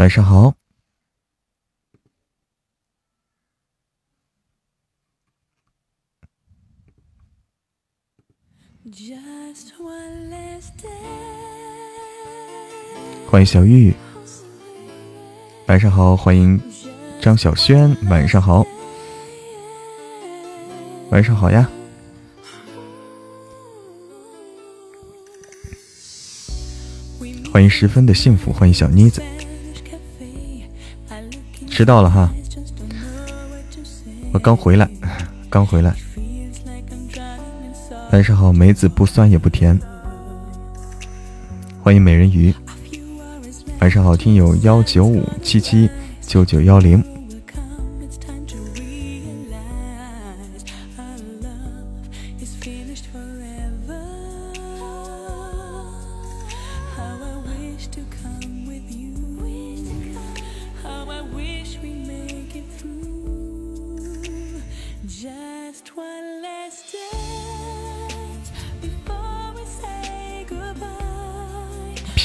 晚上好。欢迎小玉，晚上好。欢迎张小轩，晚上好。晚上好呀。欢迎十分的幸福，欢迎小妮子，知道了哈，我刚回来，刚回来。晚上好，梅子不酸也不甜。欢迎美人鱼，晚上好，听友幺九五七七九九幺零。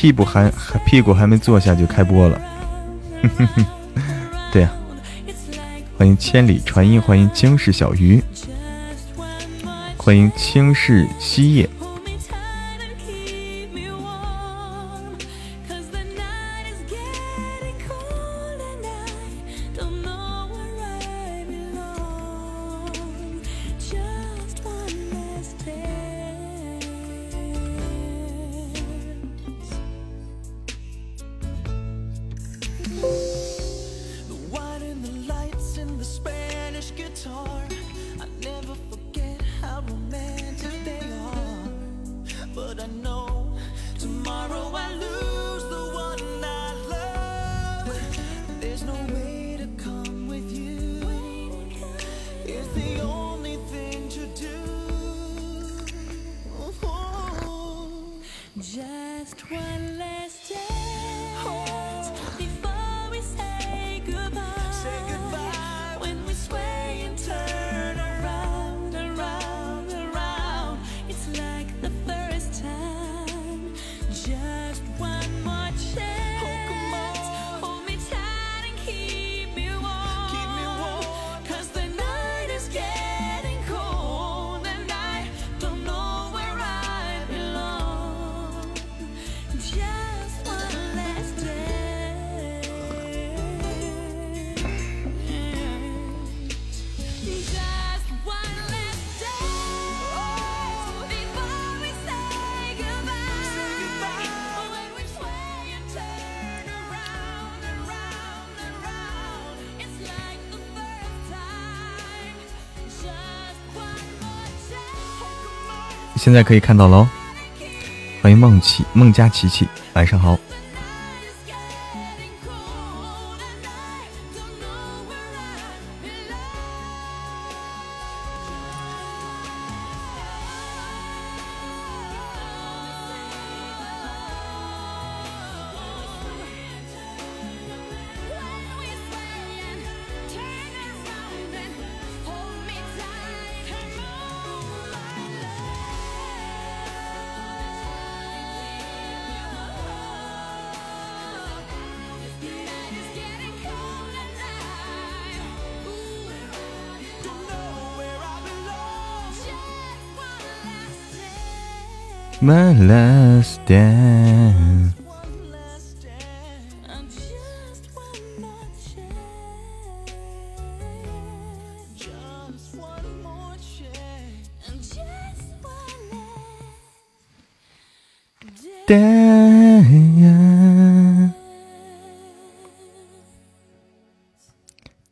屁股还还屁股还没坐下就开播了，对呀，欢迎千里传音，欢迎惊世小鱼，欢迎轻视夕夜。现在可以看到喽，欢迎梦琪梦佳琪琪，晚上好。My last dance。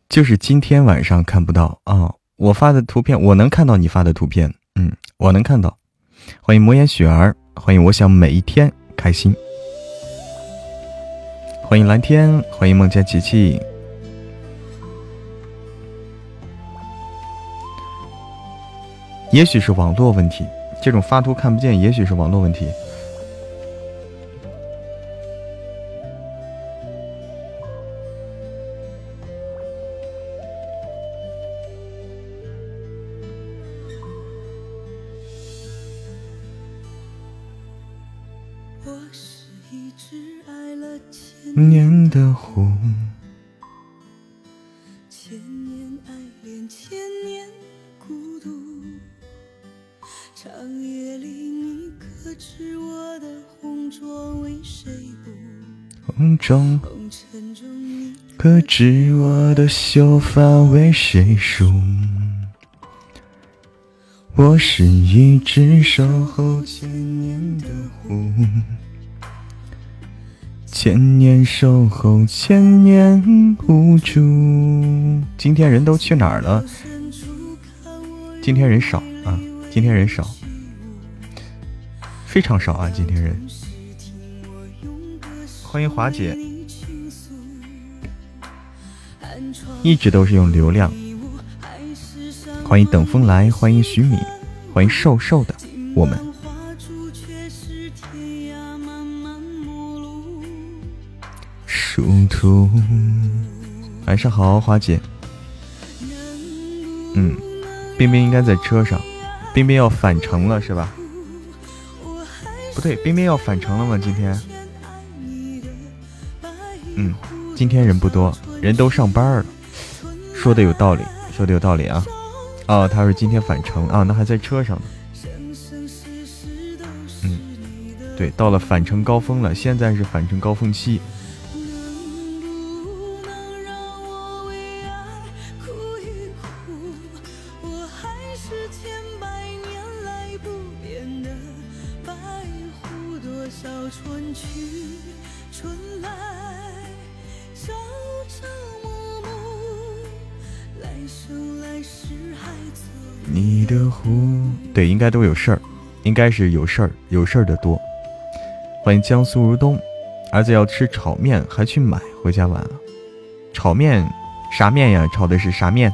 就是今天晚上看不到啊！我发的图片，我能看到你发的图片，嗯，我能看到。欢迎魔眼雪儿，欢迎我想每一天开心。欢迎蓝天，欢迎梦见琪琪。也许是网络问题，这种发图看不见，也许是网络问题。秀发为谁梳？我是一只守候千年的狐，千年守候，千年无助。今天人都去哪儿了？今天人少啊，今天人少，非常少啊，今天人。欢迎华姐，一直都是用流量。欢迎等风来，欢迎徐敏，欢迎瘦瘦的我们。殊途，晚上好，花姐。嗯，冰冰应该在车上，冰冰要返程了是吧？不对，冰冰要返程了吗？今天？嗯，今天人不多，人都上班了。说的有道理，说的有道理啊。哦，他说今天返程啊，那还在车上呢。嗯，对，到了返程高峰了，现在是返程高峰期。对应该都有事儿，应该是有事儿，有事儿的多。欢迎江苏如东，儿子要吃炒面，还去买，回家晚了。炒面啥面呀？炒的是啥面？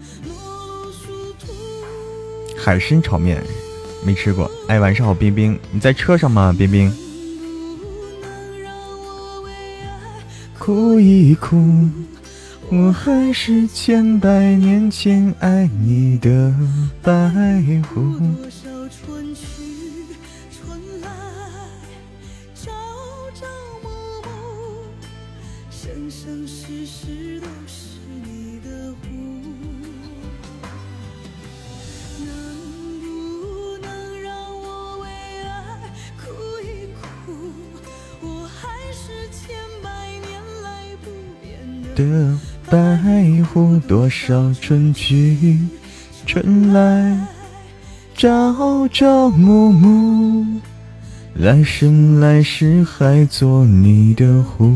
海参炒面没吃过。哎，晚上好，冰冰，你在车上吗？冰冰，哭一哭，我还是千百年前爱你的白狐。少春去春来，朝朝暮暮，来生来世还做你的狐。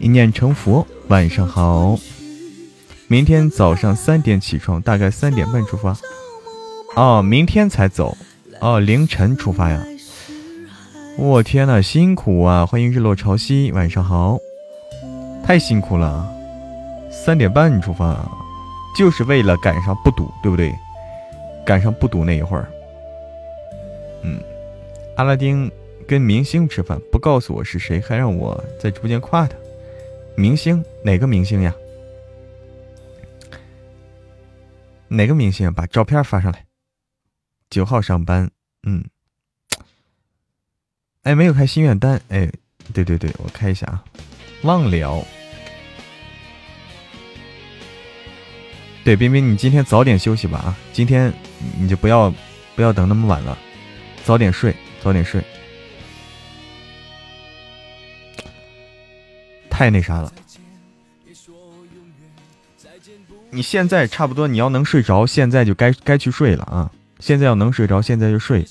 一念成佛，晚上好。明天早上三点起床，大概三点半出发。哦，明天才走。哦，凌晨出发呀。我天呐，辛苦啊！欢迎日落潮汐，晚上好。太辛苦了，三点半出发。就是为了赶上不堵，对不对？赶上不堵那一会儿，嗯，阿拉丁跟明星吃饭，不告诉我是谁，还让我在直播间夸他。明星哪个明星呀？哪个明星？把照片发上来。九号上班，嗯，哎，没有开心愿单，哎，对对对，我开一下啊，忘了。对，冰冰，你今天早点休息吧啊！今天你就不要不要等那么晚了，早点睡，早点睡。太那啥了，你现在差不多你要能睡着，现在就该该去睡了啊！现在要能睡着，现在就睡，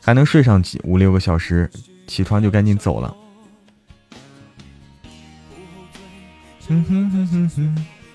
还能睡上几五六个小时，起床就赶紧走了。哼哼哼哼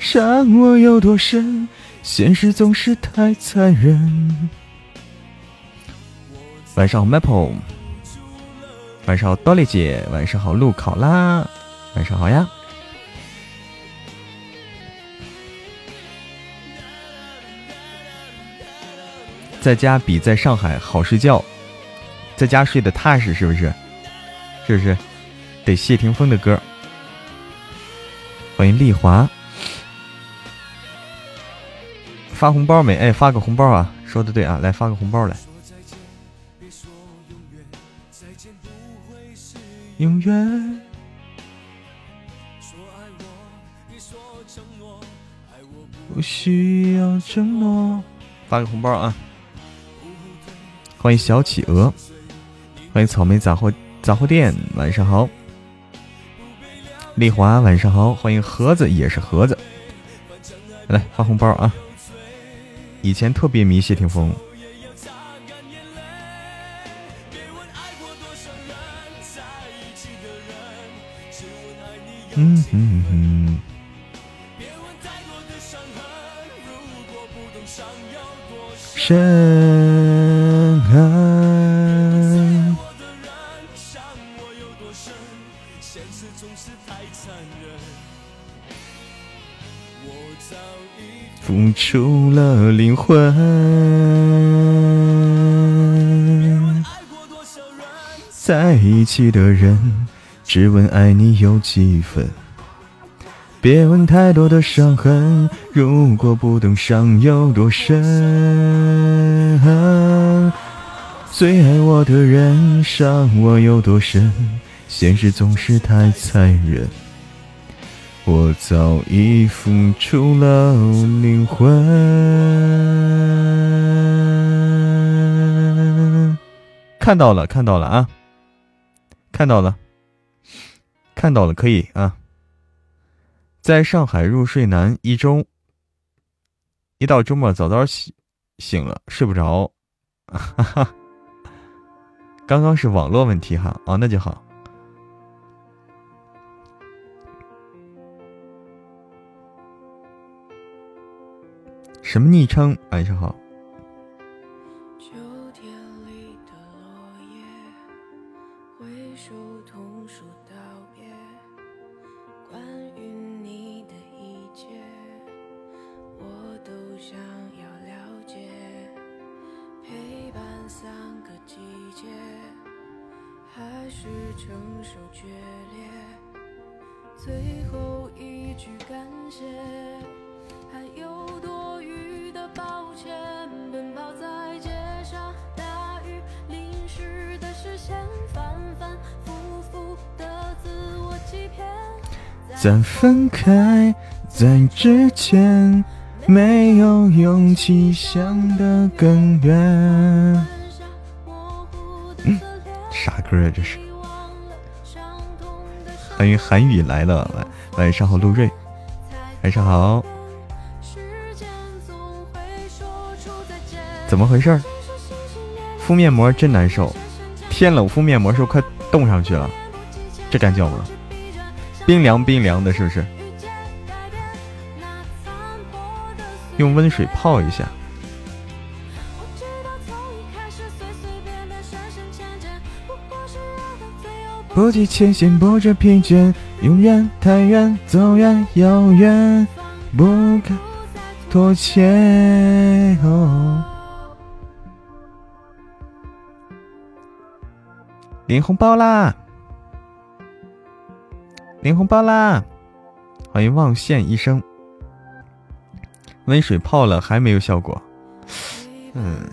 伤我有多深？现实总是太残忍。晚上好，Maple。晚上好，多莉姐。晚上好，路考拉。晚上好呀。在家比在上海好睡觉，在家睡得踏实，是不是？是不是？得谢霆锋的歌。欢迎丽华，发红包没？哎，发个红包啊！说的对啊，来发个红包来。永远。不需要承诺。发个红包啊！欢迎小企鹅，欢迎草莓杂货杂货店，晚上好。丽华，晚上好。欢迎盒子，也是盒子，来发红包啊！以前特别迷谢霆锋。嗯嗯嗯。深啊！付出了灵魂，在一起的人，只问爱你有几分。别问太多的伤痕，如果不懂伤有多深。最爱我的人，伤我有多深？现实总是太残忍，我早已付出了灵魂。看到了，看到了啊！看到了，看到了，可以啊。在上海入睡难一周，一到周末早早醒醒了，睡不着。哈哈，刚刚是网络问题哈，哦，那就好。什么昵称？晚上好。在分开在之前，没有勇气想得更远。啥歌啊？这是。欢迎韩语来了，晚晚上好，陆瑞，晚上好。怎么回事？敷面膜真难受，天冷敷面膜时候快冻上去了，这敢叫吗？冰凉冰凉的，是不是？用温水泡一下。不计前嫌，不知疲倦，永远太远，走远遥远，不敢妥协。领红包啦！领红包啦！欢迎望线医生。温水泡了还没有效果，嗯。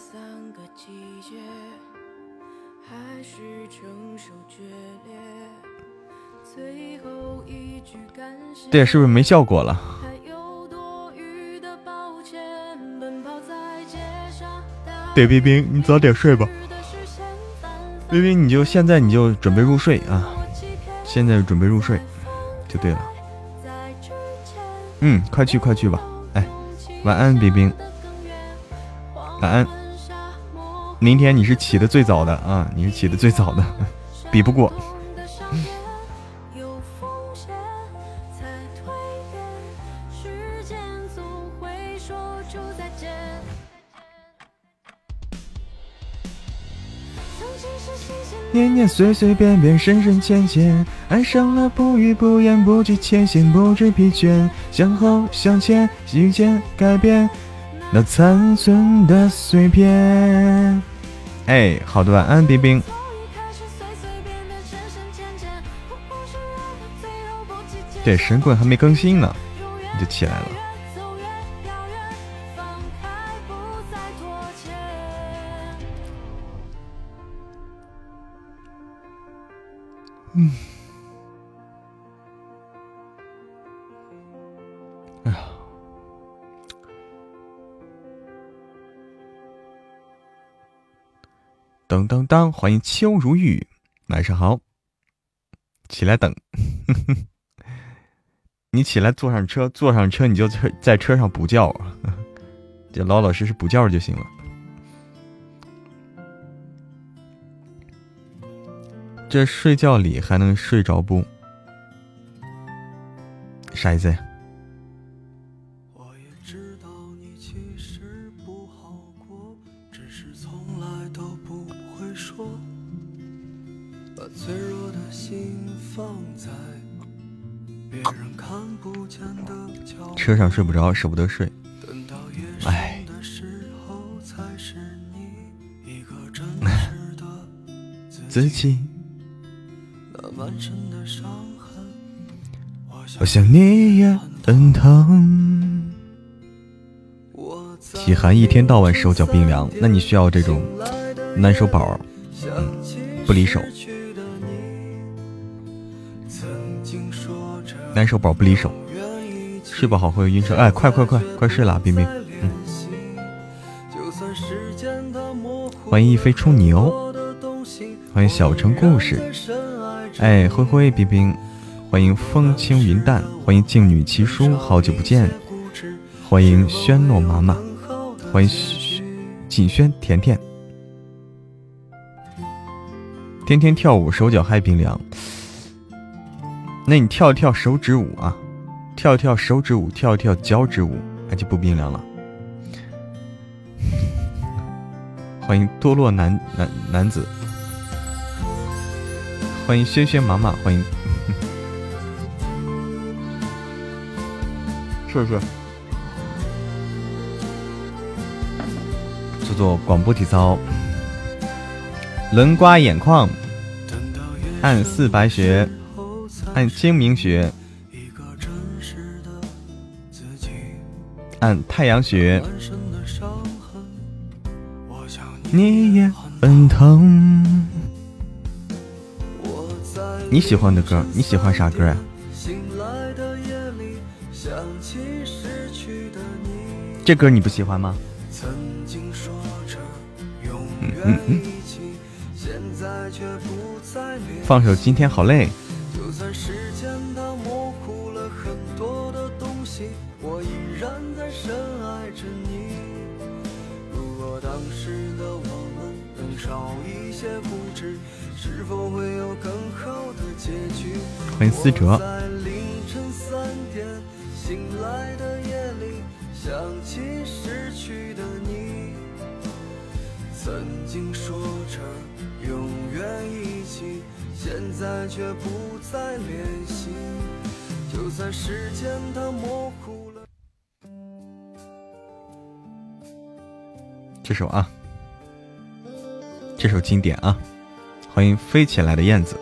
对，是不是没效果了？对，冰冰，你早点睡吧。冰冰，你就现在你就准备入睡啊！现在准备入睡，就对了。嗯，快去快去吧。哎，晚安，冰冰。晚安。明天你是起的最早的啊，你是起的最早的，比不过。年年岁岁变变深深浅浅，爱上了不语不言不计前嫌不知疲倦，向后向前遇见改变那残存的碎片。哎，好的晚安，冰冰。对，神棍还没更新呢，你就起来了。嗯，哎呀，噔噔噔，欢迎秋如玉，晚上好，起来等，你起来坐上车，坐上车你就在在车上补觉，就老老实实补觉就行了。这睡觉里还能睡着不？啥意思？车上睡不着，舍不得睡。哎。自己。我想你也很疼，体寒一天到晚手脚冰凉，那你需要这种暖手宝，嗯，不离手，暖手宝不离手，睡不好会晕车，哎，快快快快睡了，冰冰，嗯，欢迎一飞冲牛，欢迎小城故事，哎，灰灰冰冰。欢迎风轻云淡，欢迎静女七叔，好久不见，欢迎轩诺妈妈，欢迎锦轩甜甜，天天跳舞手脚还冰凉，那你跳一跳手指舞啊，跳一跳手指舞，跳一跳脚趾舞，那就不冰凉了。欢迎堕落男男男子，欢迎轩轩妈妈，欢迎。是是，做做广播体操，轮刮眼眶，按四白穴，按睛明穴，按太阳穴。你也很疼。你喜欢的歌，你喜欢啥歌呀？这歌你不喜欢吗？放首今天好累。欢迎思哲。在凌晨3点醒来的夜里，想起失去的你曾经说着永远一起，现在却不再联系。就算时间它模糊了。这首啊，这首经典啊，欢迎飞起来的燕子。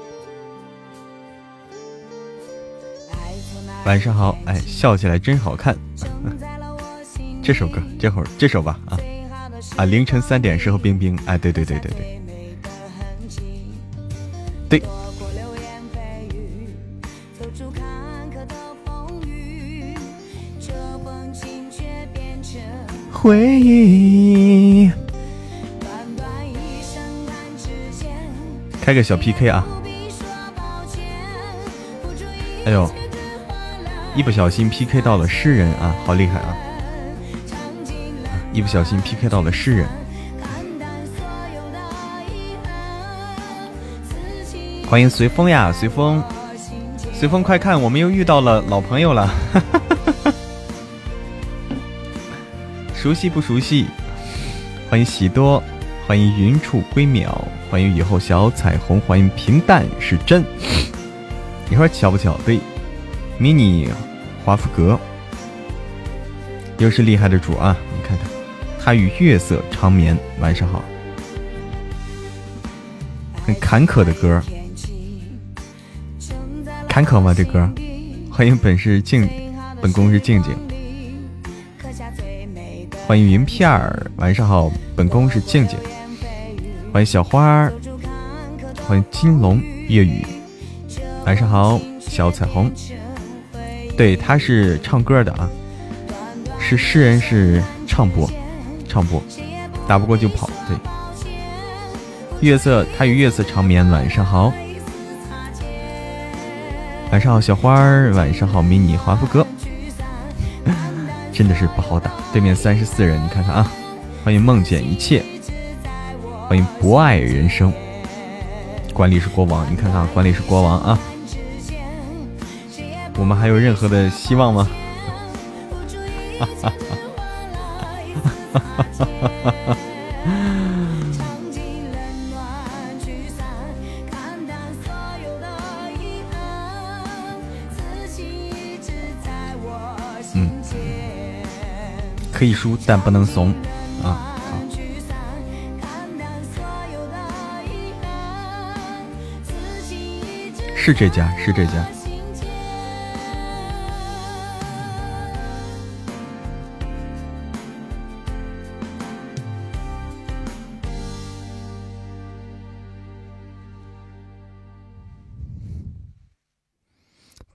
晚上好，哎，笑起来真好看。这首歌，这会儿这首吧啊。啊，凌晨三点时候冰冰，哎，对对对对对，对。回忆。开个小 PK 啊！哎呦，一不小心 PK 到了诗人啊，好厉害啊！一不小心 PK 到了诗人，欢迎随风呀，随风，随风，快看，我们又遇到了老朋友了，哈哈哈哈熟悉不熟悉？欢迎喜多，欢迎云处归淼。欢迎雨后小彩虹，欢迎平淡是真。你说巧不巧？对，迷你华夫格又是厉害的主啊！你看看，他与月色长眠。晚上好，很坎坷的歌，坎坷吗？这歌？欢迎本是静，本宫是静静。欢迎云片儿，晚上好，本宫是静静。欢迎小花儿，欢迎金龙夜雨，晚上好，小彩虹，对，他是唱歌的啊，是诗人，是唱播，唱播，打不过就跑，对。月色，他与月色长眠，晚上好，晚上好，小花儿，晚上好，迷你华夫哥，真的是不好打，对面三十四人，你看看啊，欢迎梦见一切。欢迎不爱人生，管理是国王，你看看，管理是国王啊！我们还有任何的希望吗？哈哈哈哈哈哈！嗯，可以输，但不能怂。是这家，是这家。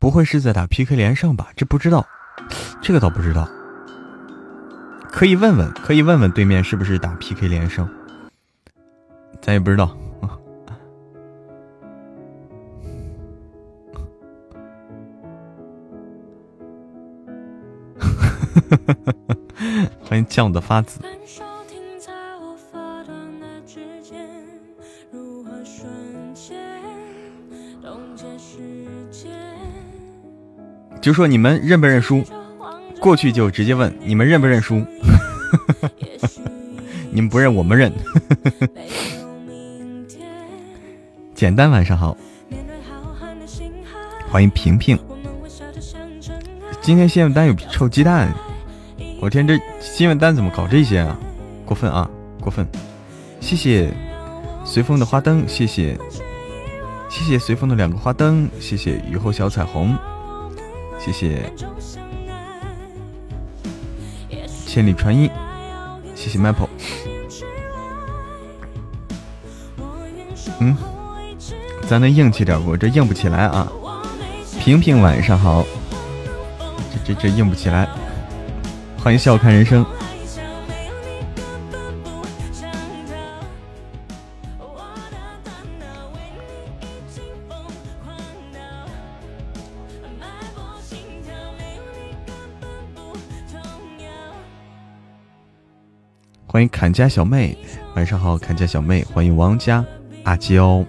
不会是在打 PK 连胜吧？这不知道，这个倒不知道。可以问问，可以问问对面是不是打 PK 连胜，咱也不知道。欢迎酱的发紫。就说你们认不认输？过去就直接问你们认不认输？你们不认，我们认。简单，晚上好。欢迎平平。今天新闻单有臭鸡蛋。我天，这新闻单怎么搞这些啊？过分啊，过分！谢谢随风的花灯，谢谢谢谢随风的两个花灯，谢谢雨后小彩虹，谢谢千里传音，谢谢 Maple。嗯，咱能硬气点不？这硬不起来啊！平平晚上好，这这这硬不起来。欢迎笑看人生。欢迎砍家小妹，晚上好，砍家小妹。欢迎王家阿娇，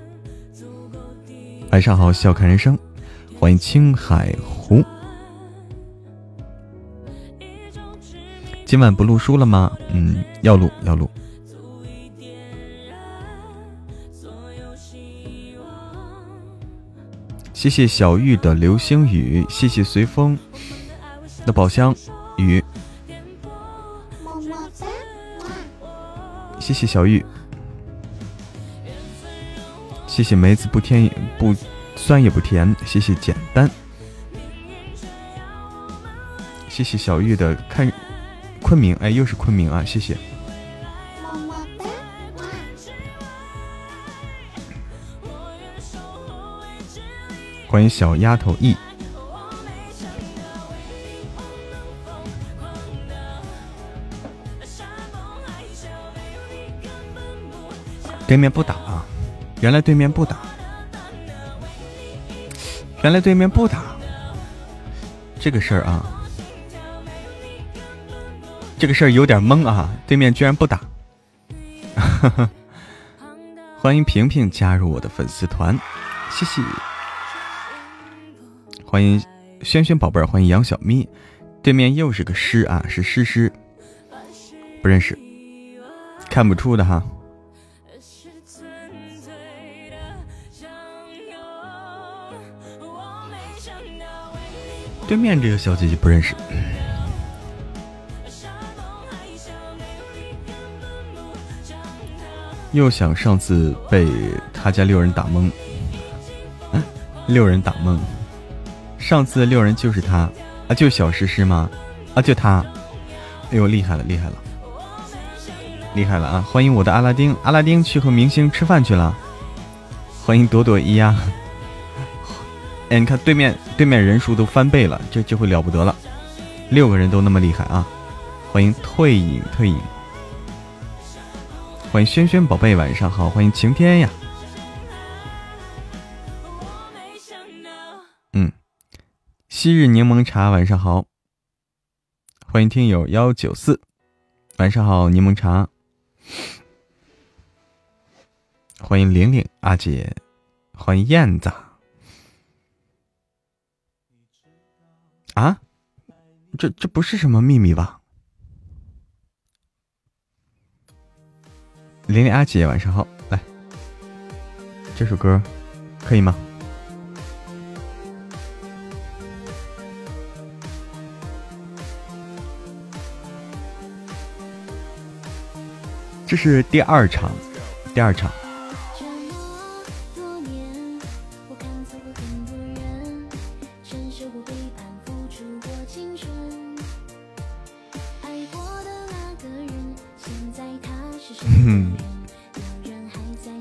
晚上好，笑看人生。欢迎青海湖。今晚不录书了吗？嗯，要录要录。谢谢小玉的流星雨，谢谢随风的宝箱雨，谢谢小玉，谢谢梅子不甜不酸也不甜，谢谢简单，谢谢小玉的看昆明，哎，又是昆明啊，谢谢。欢迎小丫头 E。对面不打啊！原来对面不打，原来对面不打，这个事儿啊，这个事儿有点懵啊！对面居然不打，欢迎平平加入我的粉丝团，谢谢。欢迎轩轩宝贝儿，欢迎杨小咪，对面又是个诗啊，是诗诗，不认识，看不出的哈。对面这个小姐姐不认识，又想上次被他家六人打懵，六人打懵，上次六人就是他。啊，就小诗诗吗？啊，就他，哎呦，厉害了，厉害了，厉害了啊！欢迎我的阿拉丁，阿拉丁去和明星吃饭去了，欢迎朵朵一呀。哎，你看对面，对面人数都翻倍了，这这回了不得了，六个人都那么厉害啊！欢迎退隐退隐，欢迎轩轩宝贝，晚上好，欢迎晴天呀，嗯，昔日柠檬茶，晚上好，欢迎听友幺九四，晚上好，柠檬茶，欢迎玲玲阿姐，欢迎燕子。啊，这这不是什么秘密吧？玲玲阿姐，晚上好，来，这首歌可以吗？这是第二场，第二场。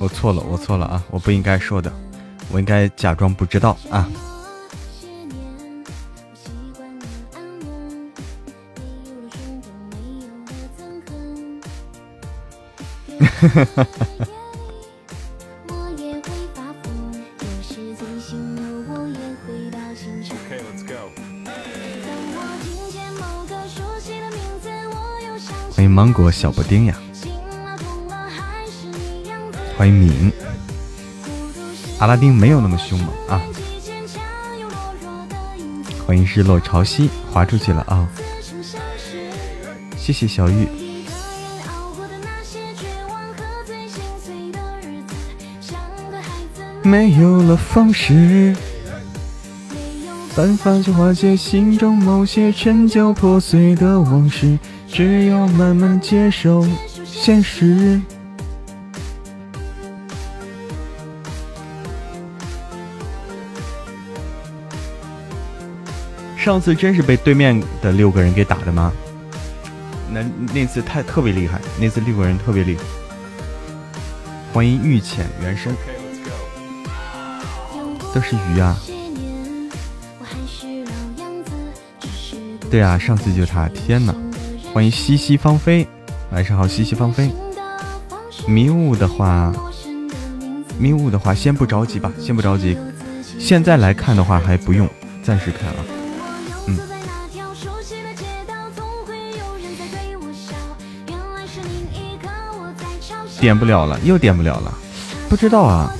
错了，我错了啊！我不应该说的，我应该假装不知道啊。欢迎芒果小布丁呀！欢迎敏，阿拉丁没有那么凶猛啊！欢迎日落潮汐，滑出去了啊！谢谢小玉。没有了方式，办法去化解心中某些陈旧破碎的往事，只有慢慢接受现实。上次真是被对面的六个人给打的吗？那那次太特别厉害，那次六个人特别厉害。欢迎玉浅原声，都是鱼啊！对啊，上次就他，天哪！欢迎西西芳菲，晚上好，西西芳菲。迷雾的话，迷雾的话，先不着急吧，先不着急。现在来看的话还不用，暂时看啊。点不了了，又点不了了，不知道啊。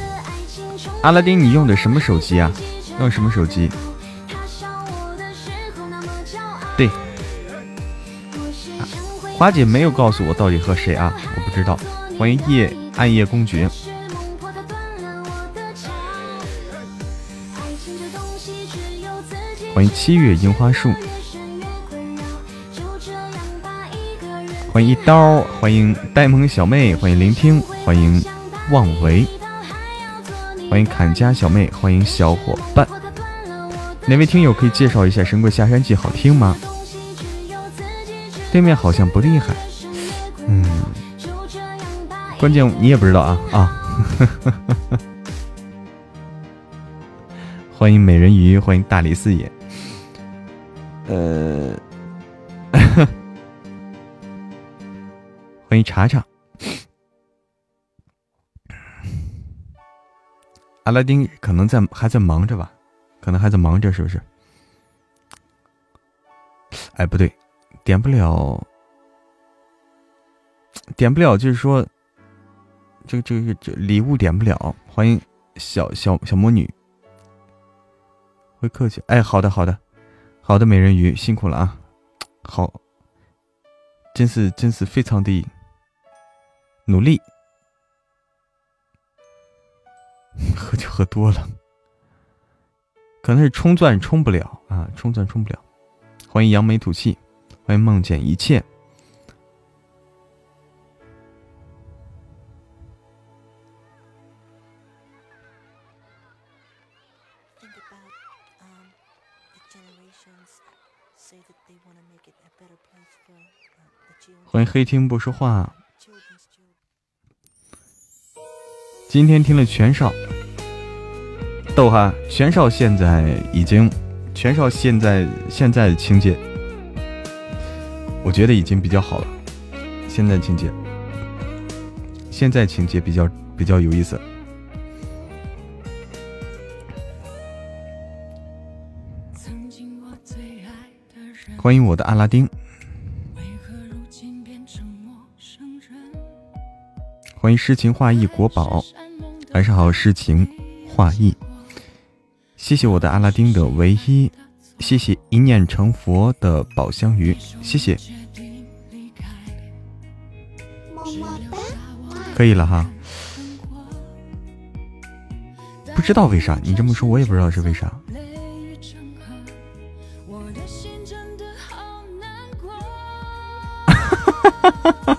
阿拉丁，你用的什么手机啊？用什么手机？对，花姐没有告诉我到底和谁啊？我不知道。欢迎夜暗夜公爵，欢迎七月樱花树。一刀，欢迎呆萌小妹，欢迎聆听，欢迎妄为，欢迎砍家小妹，欢迎小伙伴。哪位听友可以介绍一下《神鬼下山记》好听吗？对面好像不厉害，嗯，关键你也不知道啊啊！欢迎美人鱼，欢迎大理四爷。呃，欢迎查查。阿拉丁可能在还在忙着吧，可能还在忙着，是不是？哎，不对，点不了，点不了，就是说，这个这个这礼物点不了。欢迎小小小魔女，会客气。哎，好的好的好的，美人鱼辛苦了啊，好，真是真是非常的努力。喝酒喝多了，可能是冲钻冲不了啊，冲钻冲不了。欢迎扬眉吐气，欢迎梦见一切。欢迎黑听不说话。今天听了全少，逗哈，全少现在已经，全少现在现在的情节，我觉得已经比较好了。现在情节，现在情节比较比较有意思。欢迎我的阿拉丁。欢迎诗情画意国宝，晚上好，诗情画意，谢谢我的阿拉丁的唯一，谢谢一念成佛的宝香鱼，谢谢，可以了哈，不知道为啥你这么说，我也不知道是为啥。哈哈哈哈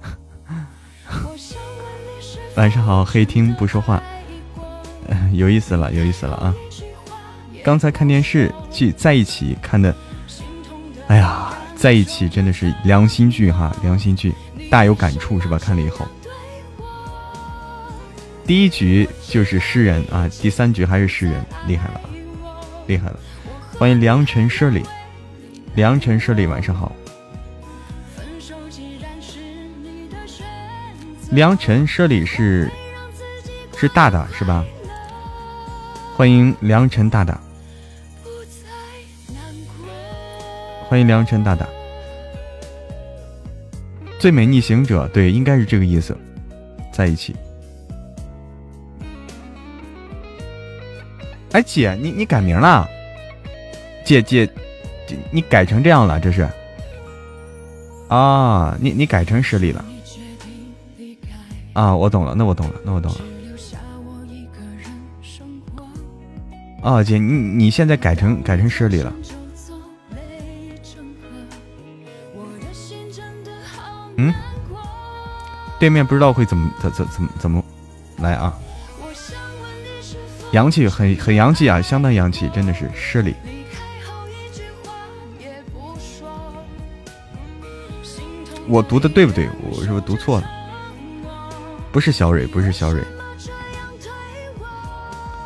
哈晚上好，黑听不说话，有意思了，有意思了啊！刚才看电视剧在一起看的，哎呀，在一起真的是良心剧哈，良心剧，大有感触是吧？看了以后，第一局就是诗人啊，第三局还是诗人，厉害了啊，厉害了！欢迎良辰舍里，良辰舍里，晚上好。良辰舍里是是大大是吧？欢迎良辰大大，欢迎良辰大大。最美逆行者，对，应该是这个意思，在一起。哎，姐，你你改名了？姐姐，你改成这样了，这是？啊，你你改成舍里了。啊，我懂了，那我懂了，那我懂了。啊，姐，你你现在改成改成诗里了。嗯，对面不知道会怎么怎怎怎怎么来啊？洋气，很很洋气啊，相当洋气，真的是诗里。我读的对不对？我是不是读错了？不是小蕊，不是小蕊，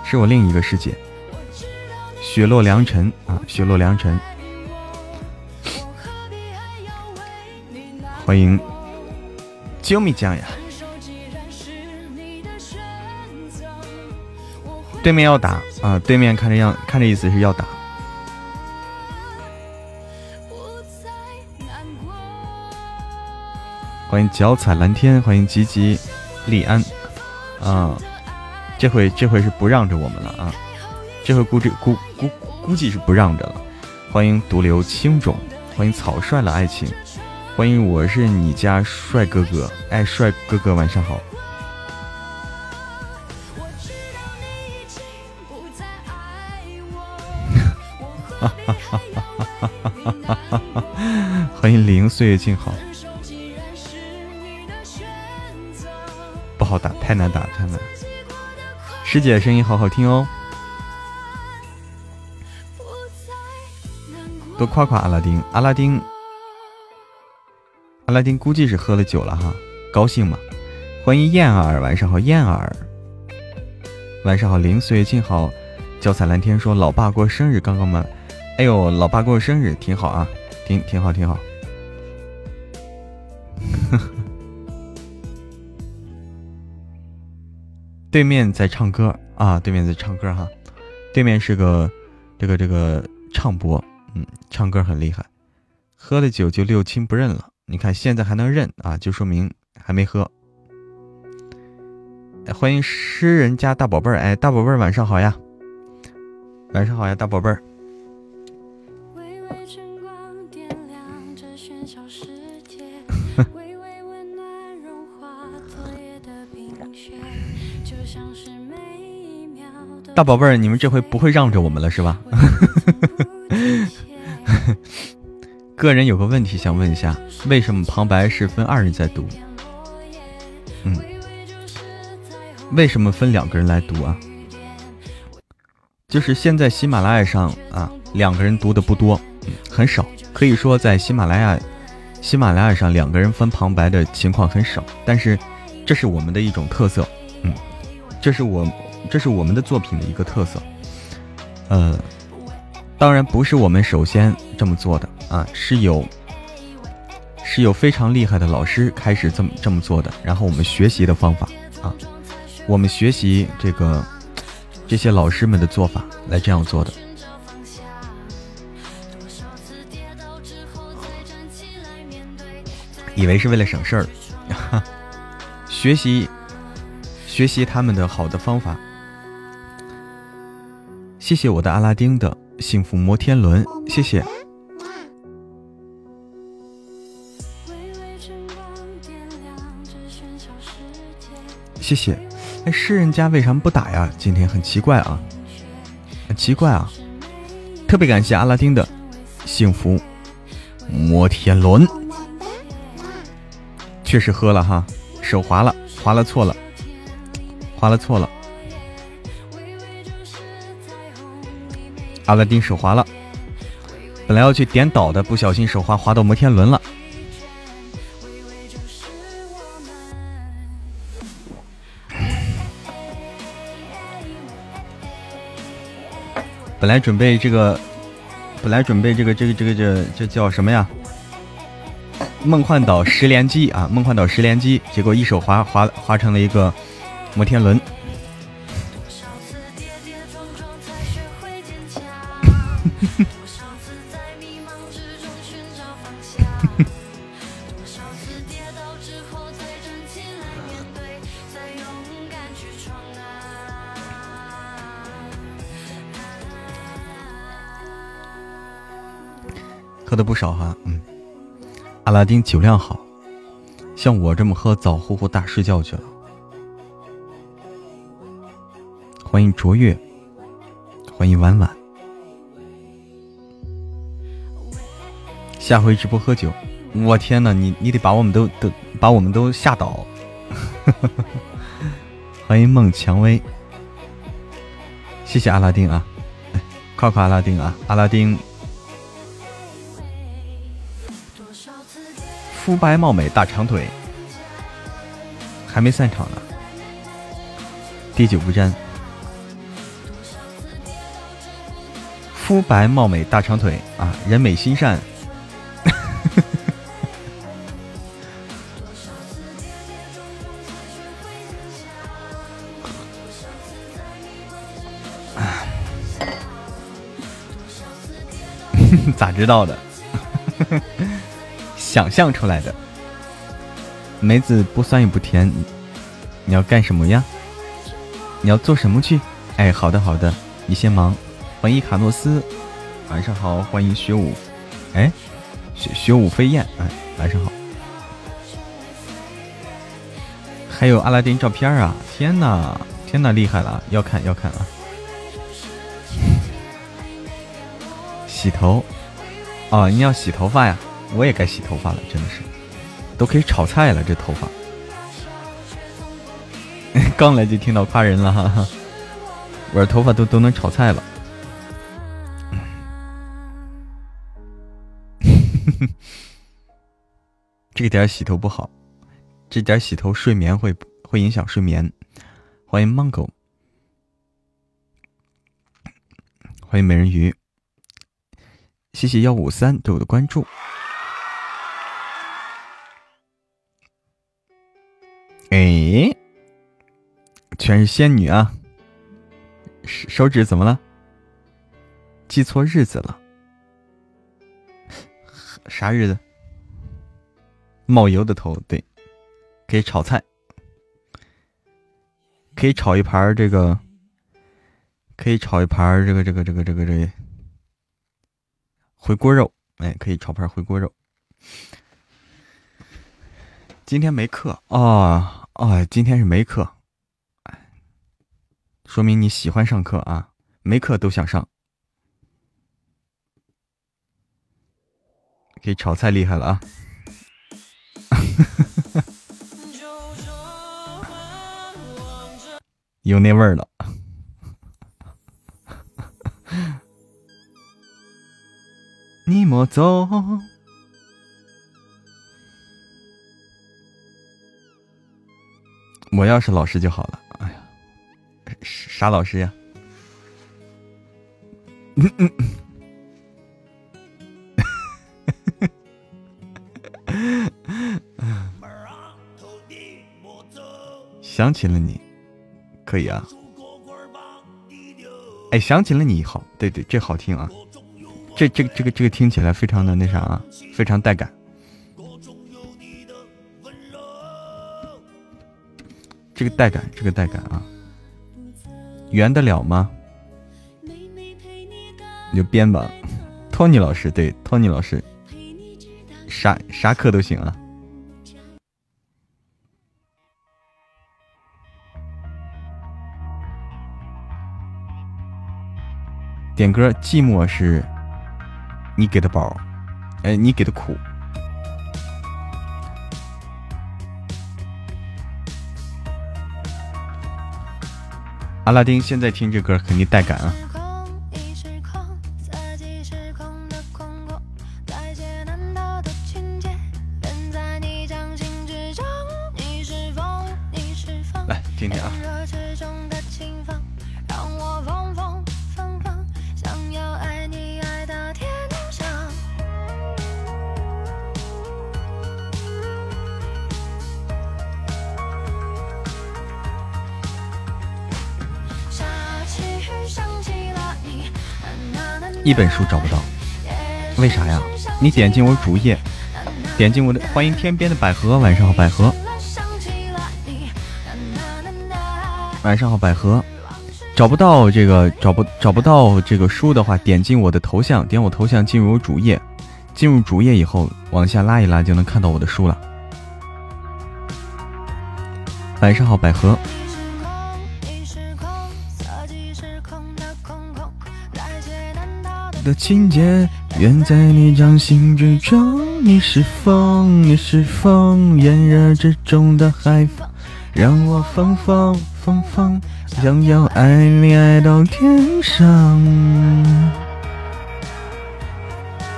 是我另一个世界。雪落良辰啊，雪落良辰。欢迎啾咪酱呀！对面要打啊，对面看着样，看着意思是要打。欢迎脚踩蓝天，欢迎吉吉。利安，啊，这回这回是不让着我们了啊！这回估计估估估计是不让着了。欢迎独留青冢，欢迎草率了爱情，欢迎我是你家帅哥哥，哎，帅哥哥晚上好。哈哈哈哈哈哈！欢迎零岁月静好。太难打，太难。师姐声音好好听哦，多夸夸阿拉丁，阿拉丁，阿拉丁估计是喝了酒了哈，高兴嘛。欢迎燕儿，晚上好，燕儿，晚上好，零岁静好，脚踩蓝天说老爸过生日刚刚满，哎呦，老爸过生日挺好啊，挺挺好挺好。对面在唱歌啊，对面在唱歌哈，对面是个这个这个唱播，嗯，唱歌很厉害。喝了酒就六亲不认了，你看现在还能认啊，就说明还没喝。欢迎诗人家大宝贝儿，哎，大宝贝儿晚上好呀，晚上好呀，大宝贝儿。大宝贝儿，你们这回不会让着我们了是吧？个人有个问题想问一下，为什么旁白是分二人在读？嗯，为什么分两个人来读啊？就是现在喜马拉雅上啊，两个人读的不多，很少，可以说在喜马拉雅喜马拉雅上两个人分旁白的情况很少，但是这是我们的一种特色，嗯，这是我。这是我们的作品的一个特色，呃，当然不是我们首先这么做的啊，是有是有非常厉害的老师开始这么这么做的，然后我们学习的方法啊，我们学习这个这些老师们的做法来这样做的，以为是为了省事儿，学习学习他们的好的方法。谢谢我的阿拉丁的幸福摩天轮，谢谢，谢谢。哎，诗人家为什么不打呀？今天很奇怪啊，很奇怪啊。特别感谢阿拉丁的幸福摩天轮，确实喝了哈，手滑了，滑了错了，滑了错了。阿拉丁手滑了，本来要去点倒的，不小心手滑滑到摩天轮了。本来准备这个，本来准备这个这个这个这这叫什么呀？梦幻岛十连击啊！梦幻岛十连击，结果一手滑滑滑成了一个摩天轮。拉丁酒量好，像我这么喝，早呼呼大睡觉去了。欢迎卓越，欢迎婉婉。下回直播喝酒，我天呐，你你得把我们都都把我们都吓倒。欢迎孟蔷薇，谢谢阿拉丁啊，夸夸阿拉丁啊，阿拉丁。肤白貌美大长腿，还没散场呢。滴酒不沾。肤白貌美大长腿啊，人美心善。咋知道的？想象出来的，梅子不酸也不甜，你要干什么呀？你要做什么去？哎，好的好的，你先忙。欢迎卡诺斯，晚上好。欢迎雪舞，哎，雪雪舞飞燕，哎，晚上好。还有阿拉丁照片啊！天哪，天哪，厉害了！要看要看啊！洗头，哦，你要洗头发呀？我也该洗头发了，真的是，都可以炒菜了，这头发。刚来就听到夸人了哈哈，我的头发都都能炒菜了。这个点洗头不好，这点洗头睡眠会会影响睡眠。欢迎 Mango，欢迎美人鱼，谢谢幺五三对我的关注。哎，全是仙女啊！手手指怎么了？记错日子了？啥日子？冒油的头，对，可以炒菜，可以炒一盘这个，可以炒一盘这个这个这个这个这个回锅肉，哎，可以炒盘回锅肉。今天没课啊啊！今天是没课，说明你喜欢上课啊，没课都想上。可以炒菜厉害了啊！有那味儿了。你莫走。我要是老师就好了。哎呀，啥老师呀？想起了你，可以啊。哎，想起了你好，对对，这好听啊。这这个这个这个听起来非常的那啥啊，非常带感。这个带感，这个带感啊，圆得了吗？你就编吧，托尼老师，对，托尼老师，啥啥课都行啊。点歌，寂寞是你给的宝，哎，你给的苦。阿拉丁现在听这歌肯定带感啊！一本书找不到，为啥呀？你点进我主页，点进我的欢迎天边的百合，晚上好，百合。晚上好，百合。找不到这个，找不找不到这个书的话，点进我的头像，点我头像进入我主页，进入主页以后往下拉一拉就能看到我的书了。晚上好，百合。的情节，远在你掌心之中。你是风，你是风，炎热之中的海风，让我疯疯疯疯，想要爱你爱到天上。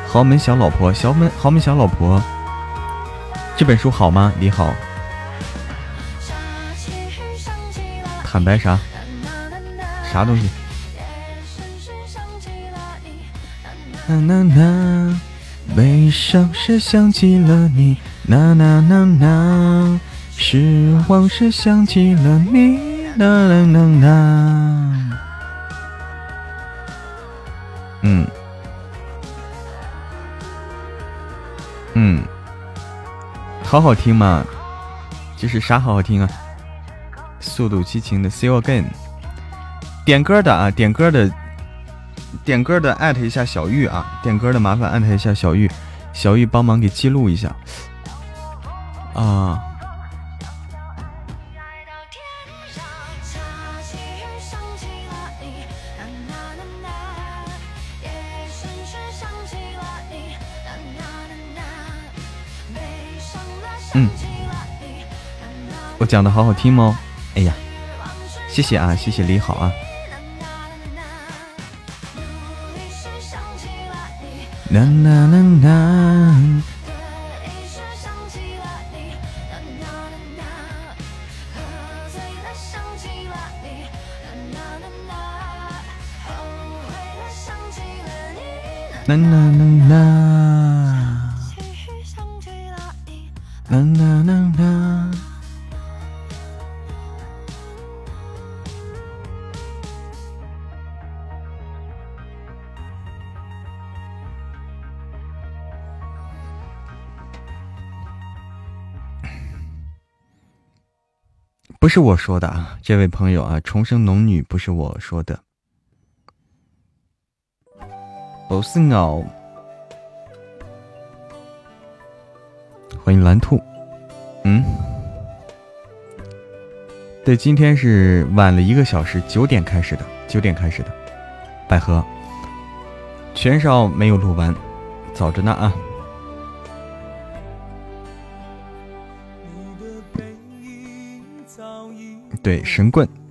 豪门小老婆，小门豪门小老婆，这本书好吗？你好，坦白啥？啥东西？啦啦啦，悲伤时想起了你，啦啦啦啦，失望时想起了你，啦啦啦啦。嗯，嗯，好好听吗？这是啥好好听啊？速度激情的 See You Again，点歌的啊，点歌的。点歌的艾特一下小玉啊！点歌的麻烦艾特一下小玉，小玉帮忙给记录一下啊。嗯，我讲的好好听吗？哎呀，谢谢啊，谢谢李好啊。啦啦啦啦。na na 想起了你了你是我说的啊，这位朋友啊，重生龙女不是我说的，不是我。欢迎蓝兔，嗯，对，今天是晚了一个小时，九点开始的，九点开始的，百合，全少没有录完，早着呢啊。对神棍。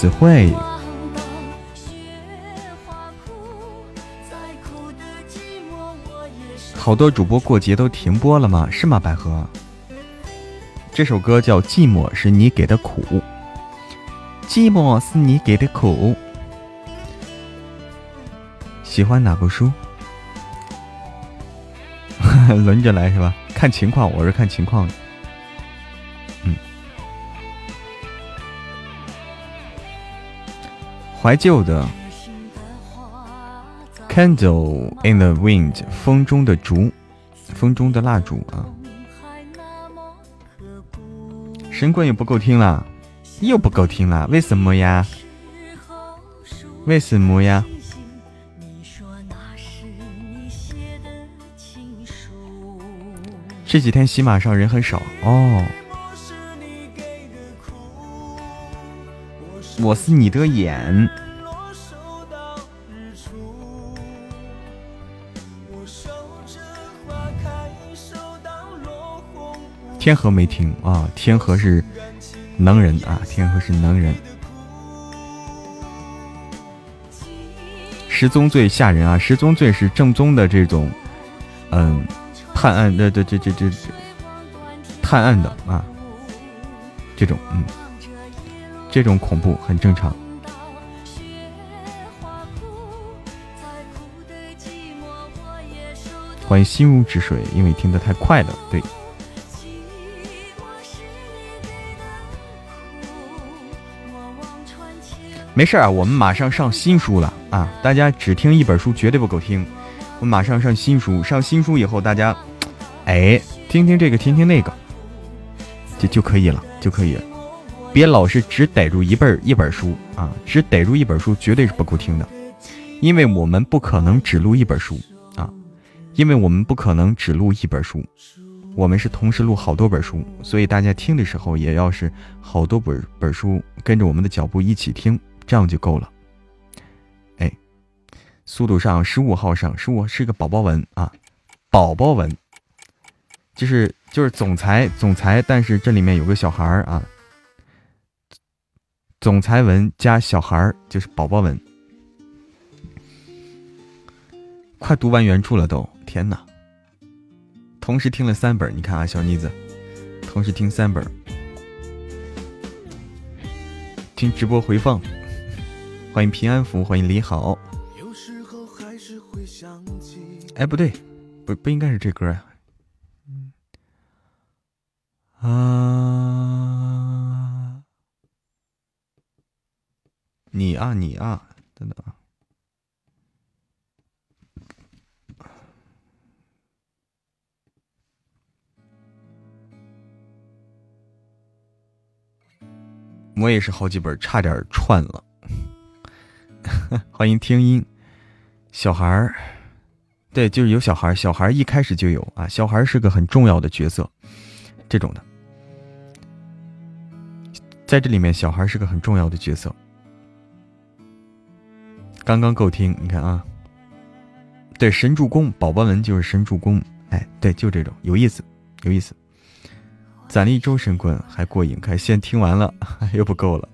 子慧。好多主播过节都停播了吗？是吗，百合？这首歌叫《寂寞是你给的苦》，寂寞是你给的苦。喜欢哪部书？轮着来是吧？看情况，我是看情况。怀旧的《Candle in the Wind》风中的烛，风中的蜡烛啊！神棍又不够听了，又不够听了，为什么呀？为什么呀？这几天喜马上人很少哦。我是你的眼。天河没听啊，天河是能人啊，天河是能人。十宗罪吓人啊，十宗罪是正宗的这种，嗯，探案的这这这这探案的啊，这种嗯。这种恐怖很正常。欢迎心如止水，因为听得太快了。对，没事啊，我们马上上新书了啊！大家只听一本书绝对不够听，我们马上上新书。上新书以后，大家哎，听听这个，听听那个，就就可以了，就可以了。别老是只逮住一本一本书啊！只逮住一本书绝对是不够听的，因为我们不可能只录一本书啊！因为我们不可能只录一本书，我们是同时录好多本书，所以大家听的时候也要是好多本本书跟着我们的脚步一起听，这样就够了。哎，速度上十五号上十五是个宝宝文啊，宝宝文，就是就是总裁总裁，但是这里面有个小孩儿啊。总裁文加小孩儿就是宝宝文，快读完原著了都，天哪！同时听了三本，你看啊，小妮子，同时听三本，听直播回放，欢迎平安福，欢迎李好。有时候还是会想哎，不对，不不应该是这歌呀。啊，你啊，你啊，等等啊。我也是好几本，差点串了。欢迎听音，小孩儿，对，就是有小孩儿，小孩一开始就有啊，小孩是个很重要的角色，这种的，在这里面，小孩是个很重要的角色。刚刚够听，你看啊，对，神助攻，宝宝们就是神助攻，哎，对，就这种，有意思，有意思。攒了一周神棍还过瘾，看先听完了 又不够了。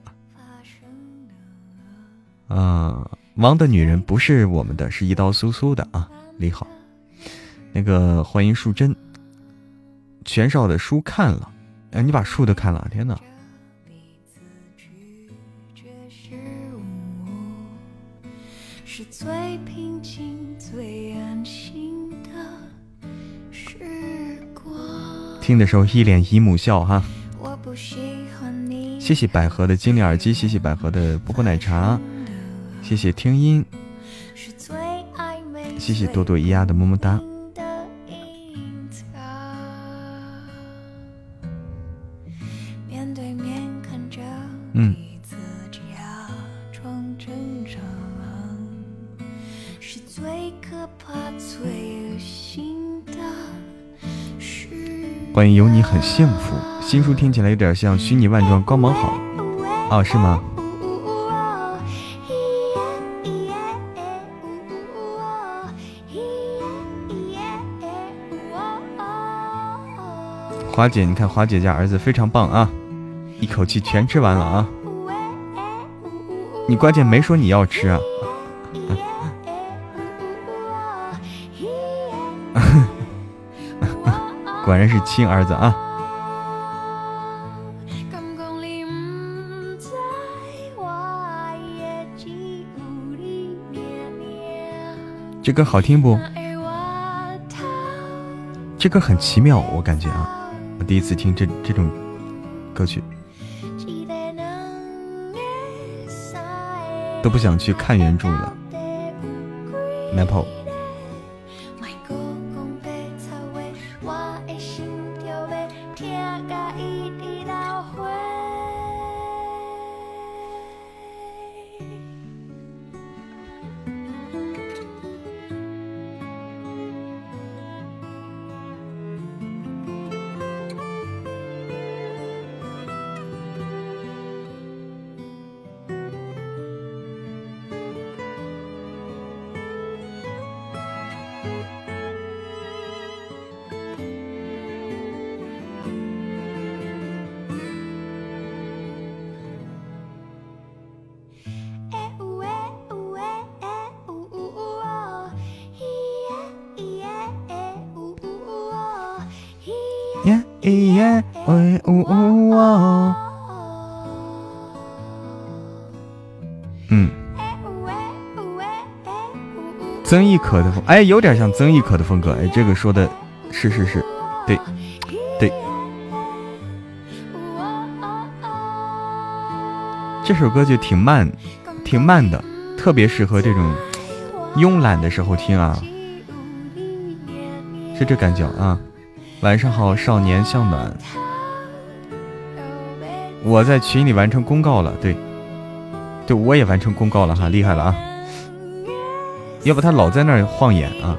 啊，王的女人不是我们的，是一刀苏苏的啊。你好，那个欢迎淑贞，全少的书看了，哎，你把书都看了，天哪！听的时候一脸姨母笑哈，谢谢百合的精灵耳机，谢谢百合的波波奶茶，谢谢听音，谢谢朵朵咿呀的么么哒。嗯。欢迎有你很幸福，新书听起来有点像虚拟万状光芒好，哦是吗？华姐，你看华姐家儿子非常棒啊，一口气全吃完了啊！你关键没说你要吃啊！果然是亲儿子啊！这歌好听不？这歌很奇妙，我感觉啊，我第一次听这这种歌曲，都不想去看原著了。Maple。曾轶可的风，哎，有点像曾轶可的风格，哎，这个说的是是是，对对。这首歌就挺慢，挺慢的，特别适合这种慵懒的时候听啊，是这感觉啊。晚上好，少年向暖，我在群里完成公告了，对，对，我也完成公告了哈，厉害了啊。要不他老在那儿晃眼啊，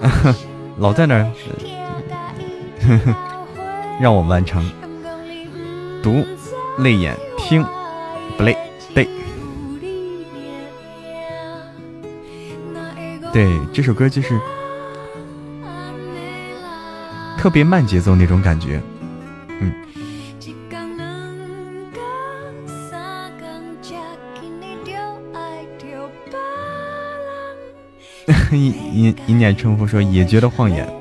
老在那儿，让我完成。读泪眼听。不累对。对，这首歌就是特别慢节奏那种感觉。一一一念成佛说也觉得晃眼。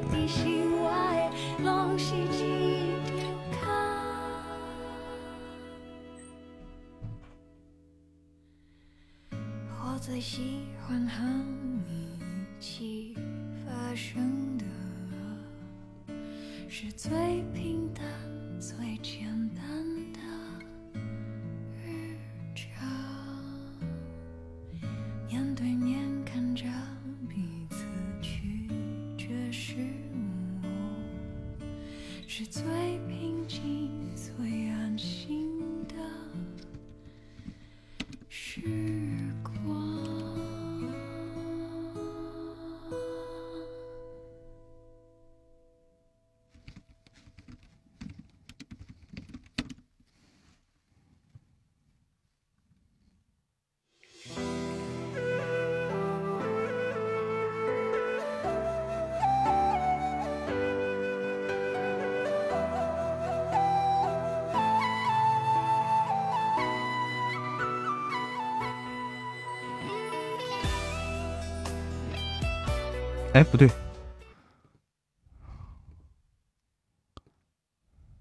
哎，不对，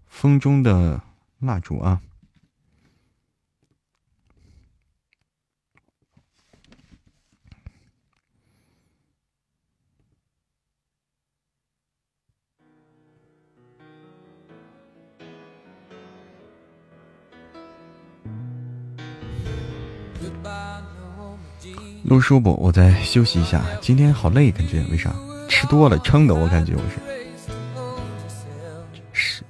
风中的蜡烛啊！录书不？我再休息一下。今天好累，感觉为啥？吃多了，撑的。我感觉我是是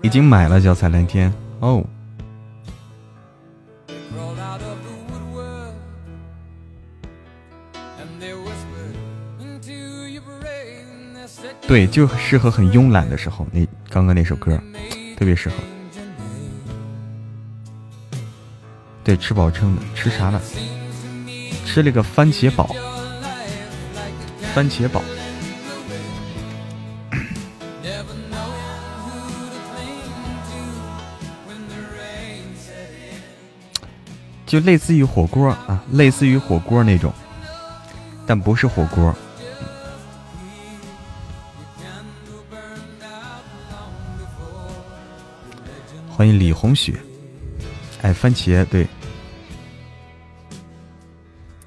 已经买了脚踩蓝天哦。对，就适合很慵懒的时候。那刚刚那首歌特别适合。对，吃饱撑的。吃啥了？吃了个番茄堡，番茄堡，就类似于火锅啊，类似于火锅那种，但不是火锅。欢迎李红雪，哎，番茄对。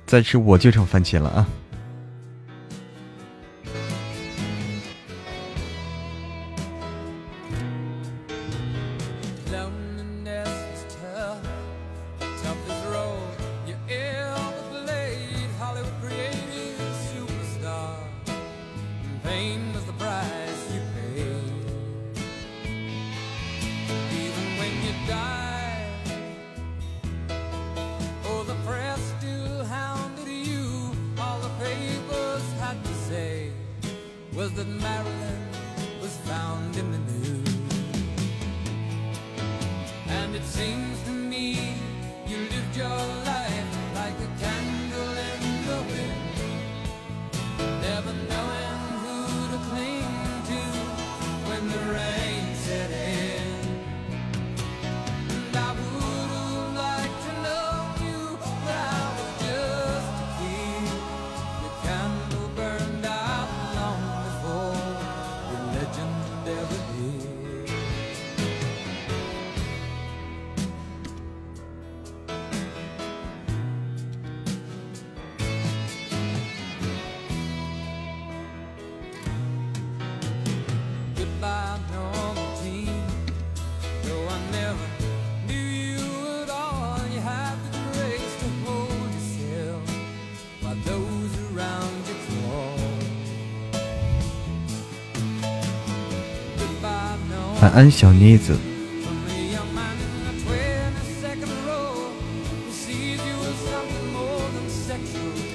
再吃我就成番茄了啊！安，小妮子。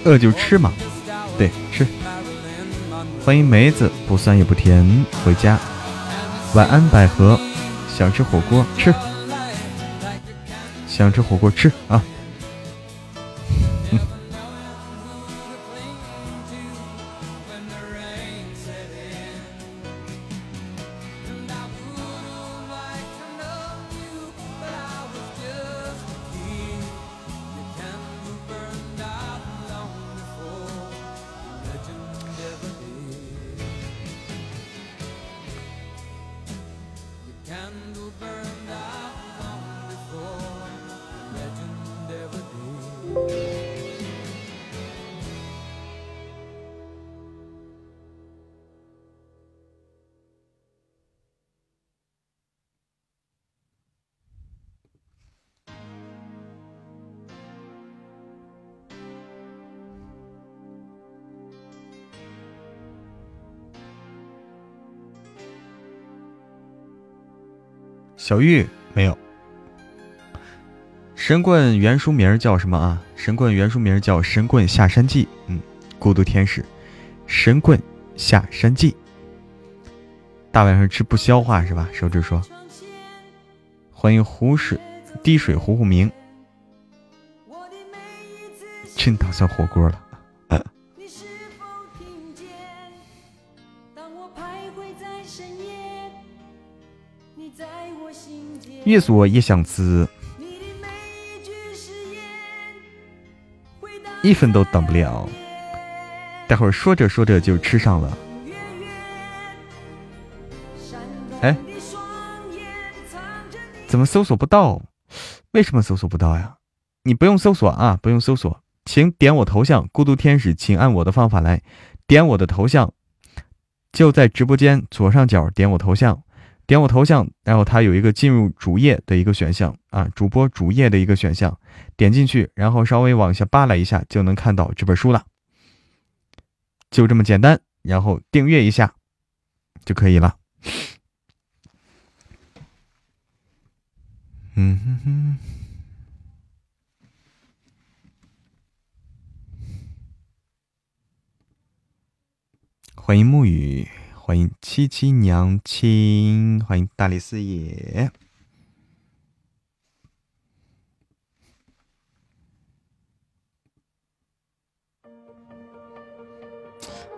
饿就吃嘛，对，吃。欢迎梅子，不酸也不甜，回家。晚安，百合。想吃火锅，吃。想吃火锅，吃啊。小玉没有。神棍原书名叫什么啊？神棍原书名叫《神棍下山记》。嗯，孤独天使，《神棍下山记》。大晚上吃不消化是吧？手指说。欢迎湖水滴水湖湖明，真打算火锅了。越说越想吃，一分都等不了。待会儿说着说着就吃上了。哎，怎么搜索不到？为什么搜索不到呀？你不用搜索啊，不用搜索，请点我头像“孤独天使”，请按我的方法来点我的头像，就在直播间左上角点我头像。点我头像，然后它有一个进入主页的一个选项啊，主播主页的一个选项，点进去，然后稍微往下扒拉一下，就能看到这本书了。就这么简单，然后订阅一下就可以了。嗯哼哼，欢迎沐雨。欢迎七七娘亲，欢迎大理四爷。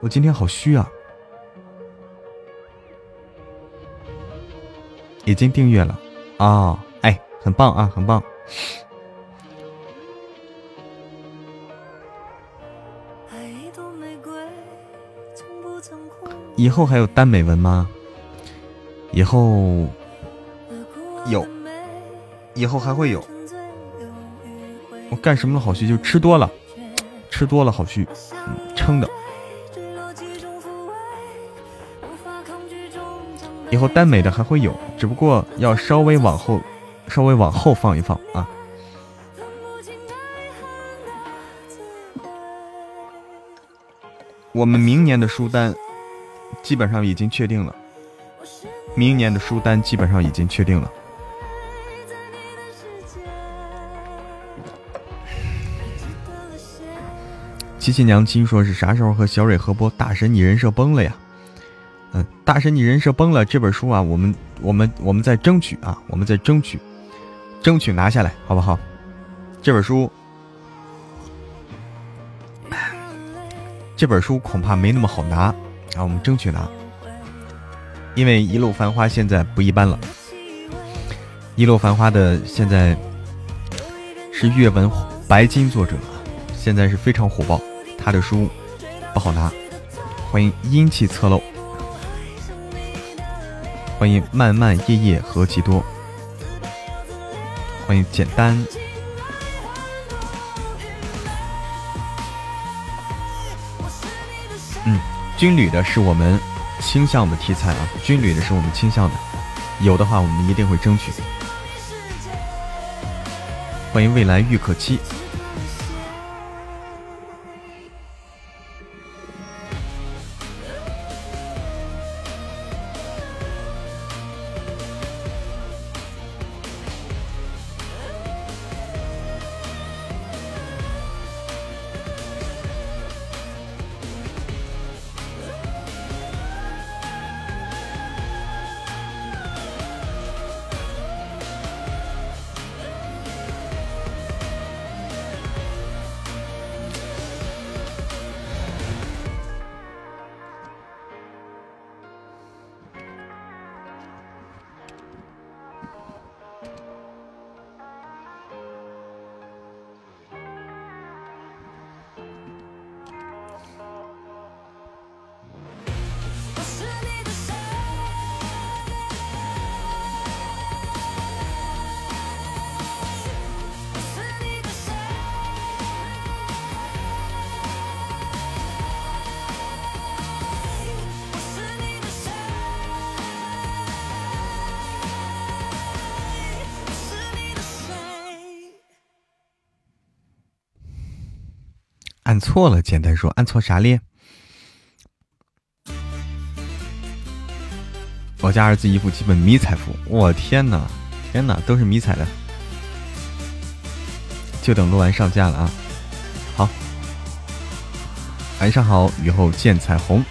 我今天好虚啊！已经订阅了啊，哎，很棒啊，很棒。以后还有耽美文吗？以后有，以后还会有。我干什么都好虚，就吃多了，吃多了好虚，撑的。以后耽美的还会有，只不过要稍微往后，稍微往后放一放啊。我们明年的书单。基本上已经确定了，明年的书单基本上已经确定了。七七娘亲说是啥时候和小蕊合播？大神你人设崩了呀？嗯，大神你人设崩了。这本书啊，我们我们我们在争取啊，我们在争取，争取拿下来，好不好？这本书，这本书恐怕没那么好拿。啊，我们争取拿，因为《一路繁花》现在不一般了，《一路繁花》的现在是阅文白金作者，现在是非常火爆，他的书不好拿。欢迎阴气侧漏，欢迎漫漫夜夜何其多，欢迎简单。军旅的是我们倾向的题材啊，军旅的是我们倾向的，有的话我们一定会争取。欢迎未来玉可期。错了，简单说，按错啥咧？我家儿子一副基本迷彩服，我天哪！天哪，都是迷彩的，就等录完上架了啊！好，晚上好，雨后见彩虹。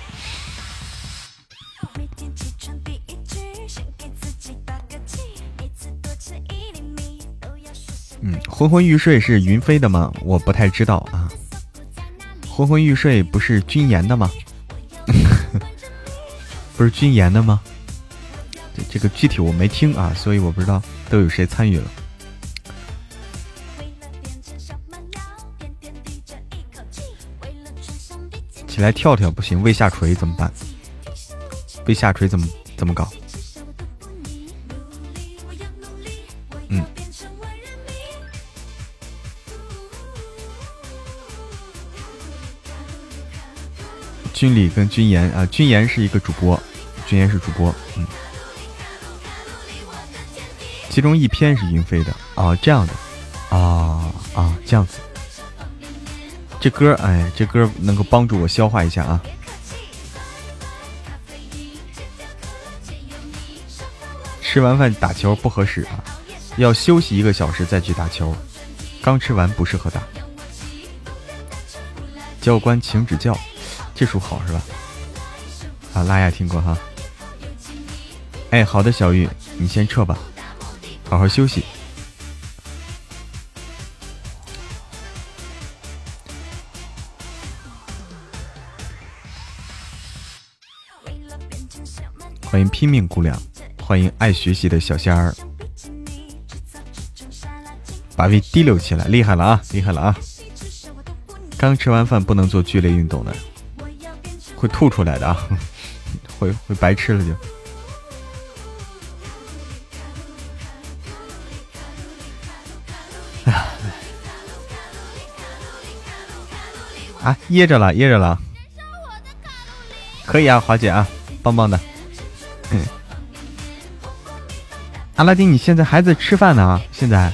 嗯，昏昏欲睡是云飞的吗？我不太知道啊。昏昏欲睡不是军言的吗？不是军言的吗？这这个具体我没听啊，所以我不知道都有谁参与了。起来跳跳不行，胃下垂怎么办？未下垂怎么怎么搞？军礼跟军言啊，军言是一个主播，军言是主播，嗯。其中一篇是云飞的啊，这样的啊啊，这样子。这歌哎，这歌能够帮助我消化一下啊。吃完饭打球不合适啊，要休息一个小时再去打球。刚吃完不适合打。教官请指教，技术好是吧？啊，拉雅听过哈。哎，好的，小玉，你先撤吧。好好休息。欢迎拼命姑娘，欢迎爱学习的小仙儿，把胃提溜起来，厉害了啊，厉害了啊！刚吃完饭不能做剧烈运动的，会吐出来的啊，会会白吃了就。啊，噎着了，噎着了，可以啊，华姐啊，棒棒的。阿拉丁，你现在还在吃饭呢啊？现在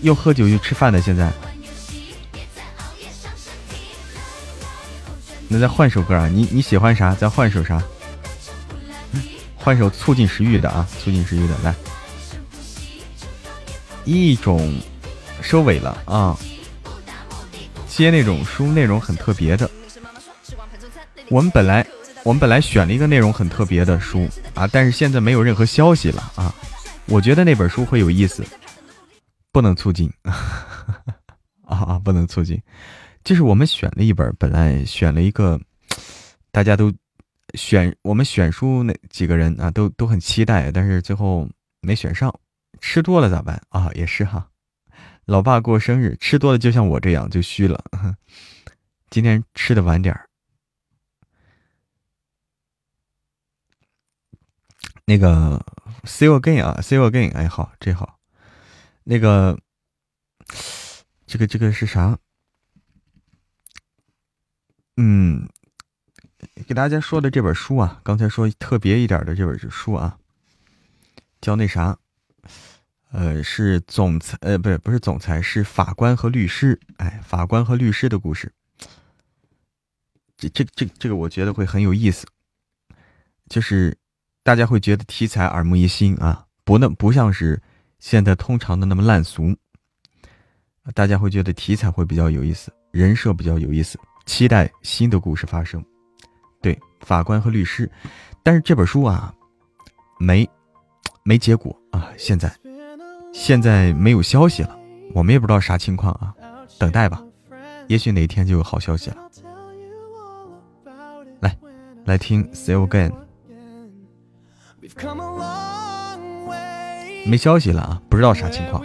又喝酒又吃饭的，现在。那再换首歌啊，你你喜欢啥？再换首啥？换首促进食欲的啊，促进食欲的，来，一种。收尾了啊！接那种书内容很特别的，我们本来我们本来选了一个内容很特别的书啊，但是现在没有任何消息了啊！我觉得那本书会有意思，不能促进啊 啊！不能促进，就是我们选了一本，本来选了一个，大家都选我们选书那几个人啊，都都很期待，但是最后没选上，吃多了咋办啊？也是哈。老爸过生日，吃多了就像我这样就虚了。今天吃的晚点儿。那个，see you again 啊，see you again，哎好，这好。那个，这个这个是啥？嗯，给大家说的这本书啊，刚才说特别一点的这本书啊，叫那啥。呃，是总裁，呃，不是，不是总裁，是法官和律师。哎，法官和律师的故事，这、这、这、这个，我觉得会很有意思。就是大家会觉得题材耳目一新啊，不那不像是现在通常的那么烂俗。大家会觉得题材会比较有意思，人设比较有意思，期待新的故事发生。对，法官和律师，但是这本书啊，没没结果啊，现在。现在没有消息了，我们也不知道啥情况啊，等待吧，也许哪天就有好消息了。来，来听《See You Again》，没消息了啊，不知道啥情况。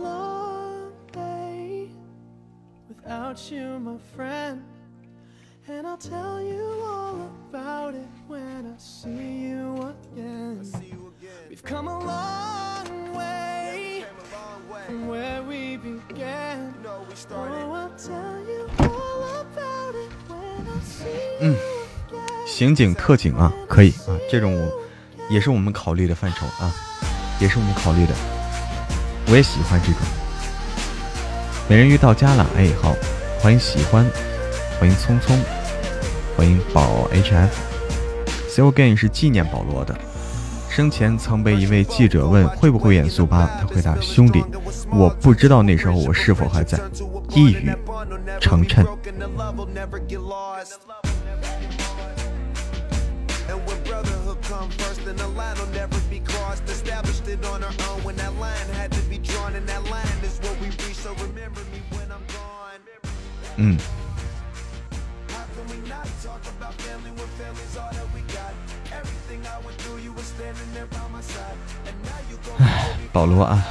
Without you, my friend. And I'll tell you all about it when I see you again. See you again. We've come a long way, a long way. from where we began. You know we oh, I'll tell you all about it when I see you again. 刑警特警啊，可以啊，这种也是我们考虑的范畴啊，也是我们考虑的。我也喜欢这种。美人鱼到家了，哎，好，欢迎喜欢。欢迎匆匆，欢迎宝 H F，So Again 是纪念保罗的。生前曾被一位记者问会不会演苏巴，他回答：兄弟，我不知道那时候我是否还在。一语成谶。嗯。唉，保罗啊，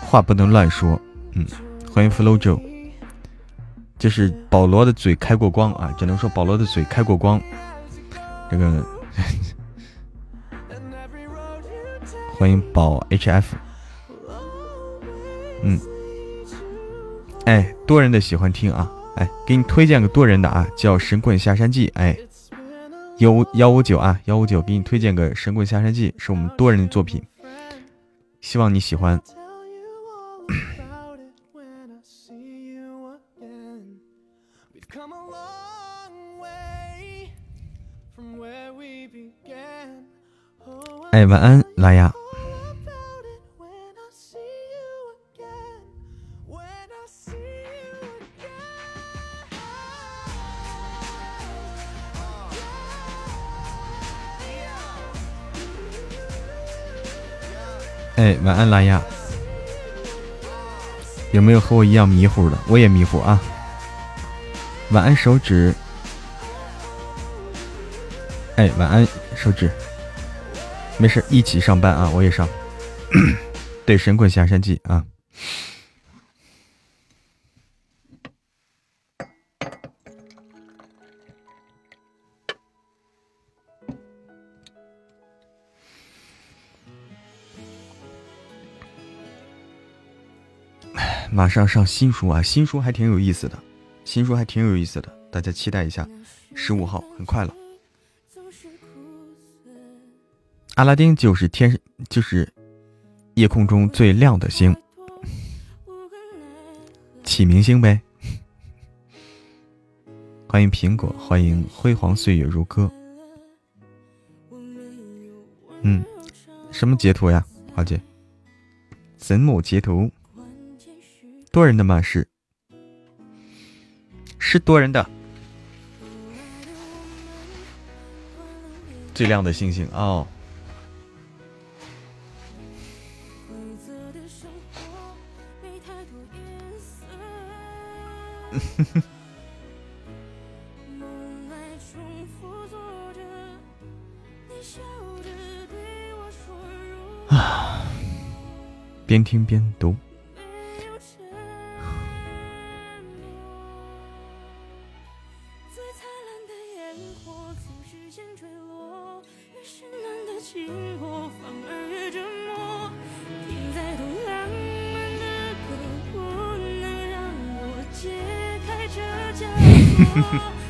话不能乱说。嗯，欢迎 Flow Joe，就是保罗的嘴开过光啊，只能说保罗的嘴开过光。这个，欢迎宝 HF。嗯，哎，多人的喜欢听啊，哎，给你推荐个多人的啊，叫《神棍下山记》，哎。幺幺五九啊，幺五九，给你推荐个《神棍下山记》，是我们多人的作品，希望你喜欢。哎，晚安，拉雅。哎，晚安，蓝牙。有没有和我一样迷糊的？我也迷糊啊。晚安，手指。哎，晚安，手指。没事，一起上班啊，我也上。对，神棍下山记啊。马上上新书啊，新书还挺有意思的，新书还挺有意思的，大家期待一下。十五号很快了。阿拉丁就是天，就是夜空中最亮的星，启明星呗。欢迎苹果，欢迎辉煌岁月如歌。嗯，什么截图呀，华姐？怎么截图？多人的吗？是，是多人的。最亮的星星哦。啊，边听边读。哼 哼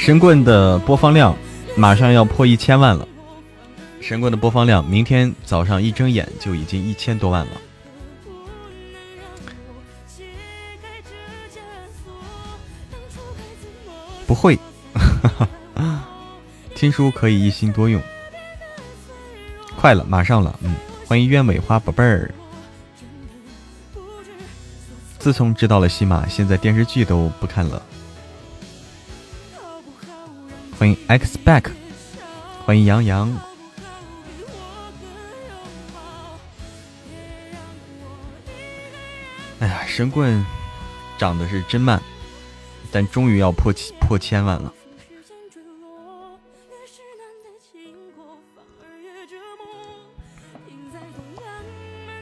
神棍的播放量马上要破一千万了。神棍的播放量，明天早上一睁眼就已经一千多万了。不会，听书可以一心多用。快了，马上了，嗯，欢迎鸢尾花宝贝儿。自从知道了西马，现在电视剧都不看了。欢迎 X Back，欢迎杨洋。哎呀，神棍长得是真慢，但终于要破破千万了。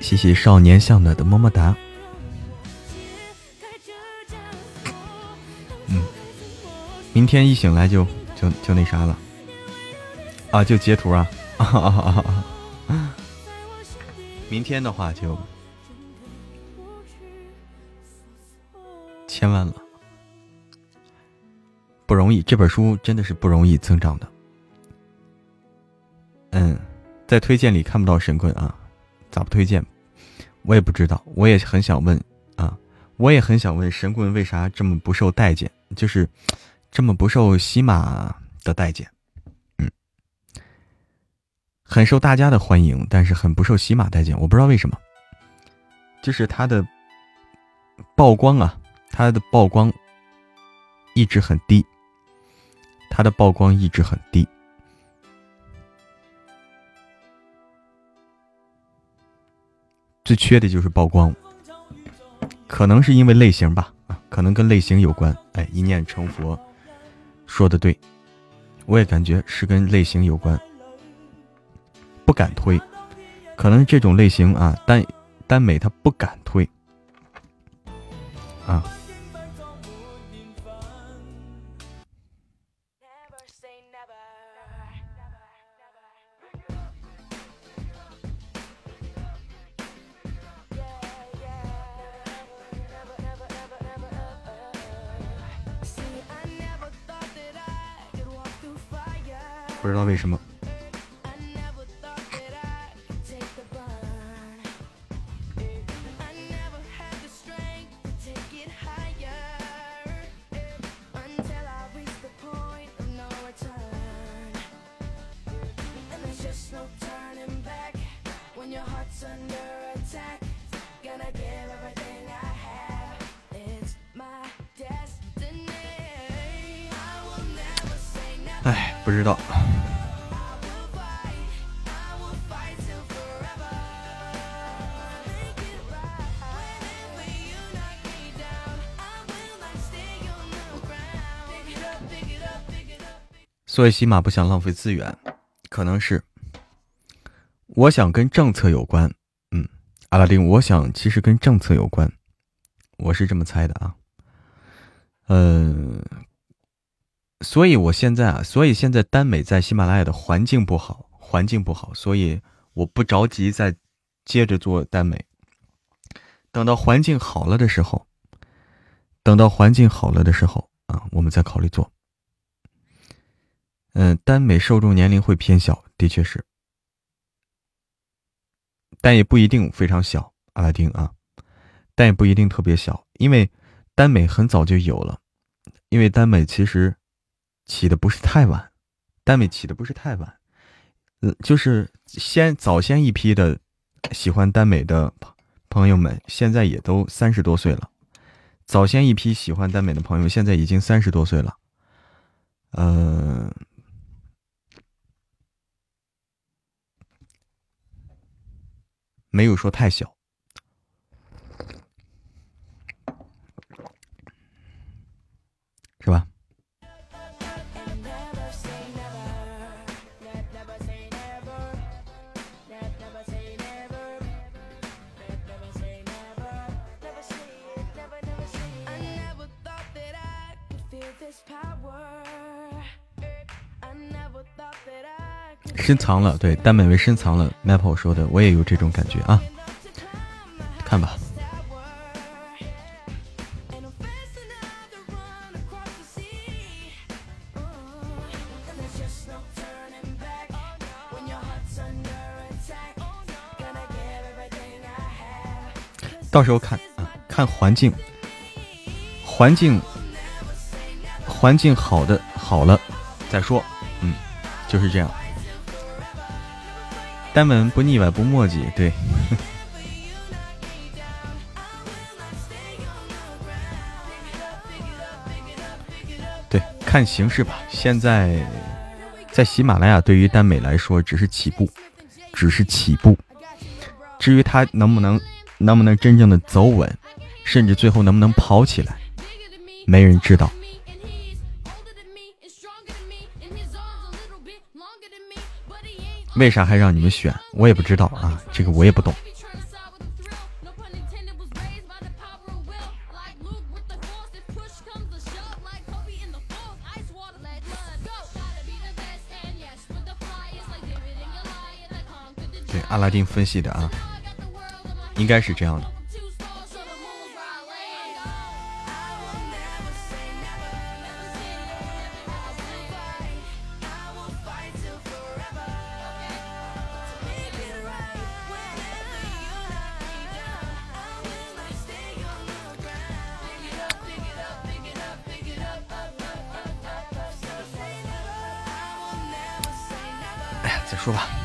谢谢少年向的的么么哒。嗯，明天一醒来就就就那啥了，啊，就截图啊，明天的话就。千万了，不容易。这本书真的是不容易增长的。嗯，在推荐里看不到神棍啊，咋不推荐？我也不知道。我也很想问啊，我也很想问神棍为啥这么不受待见，就是这么不受喜马的待见。嗯，很受大家的欢迎，但是很不受喜马待见。我不知道为什么，就是他的曝光啊。他的曝光一直很低，他的曝光一直很低，最缺的就是曝光，可能是因为类型吧，啊，可能跟类型有关。哎，一念成佛，说的对，我也感觉是跟类型有关，不敢推，可能这种类型啊，耽耽美他不敢推，啊。不知道为什么。哎，不知道。所以，起码不想浪费资源，可能是我想跟政策有关。嗯，阿拉丁，我想其实跟政策有关，我是这么猜的啊。嗯，所以我现在啊，所以现在耽美在喜马拉雅的环境不好，环境不好，所以我不着急再接着做耽美。等到环境好了的时候，等到环境好了的时候啊，我们再考虑做。嗯，耽美受众年龄会偏小，的确是，但也不一定非常小。阿拉丁啊，但也不一定特别小，因为耽美很早就有了，因为耽美其实起的不是太晚，耽美起的不是太晚，嗯，就是先早先一批的喜欢耽美的朋友们，现在也都三十多岁了，早先一批喜欢耽美的朋友，现在已经三十多岁了，嗯。没有说太小，是吧？深藏了对单美味深藏了。Maple 说的我也有这种感觉啊。看吧。到时候看啊，看环境，环境，环境好的好了再说。嗯就是这样。单门不腻歪不墨迹，对。对，看形势吧。现在在喜马拉雅，对于耽美来说，只是起步，只是起步。至于他能不能，能不能真正的走稳，甚至最后能不能跑起来，没人知道。为啥还让你们选？我也不知道啊，这个我也不懂。对，阿拉丁分析的啊，应该是这样的。说吧。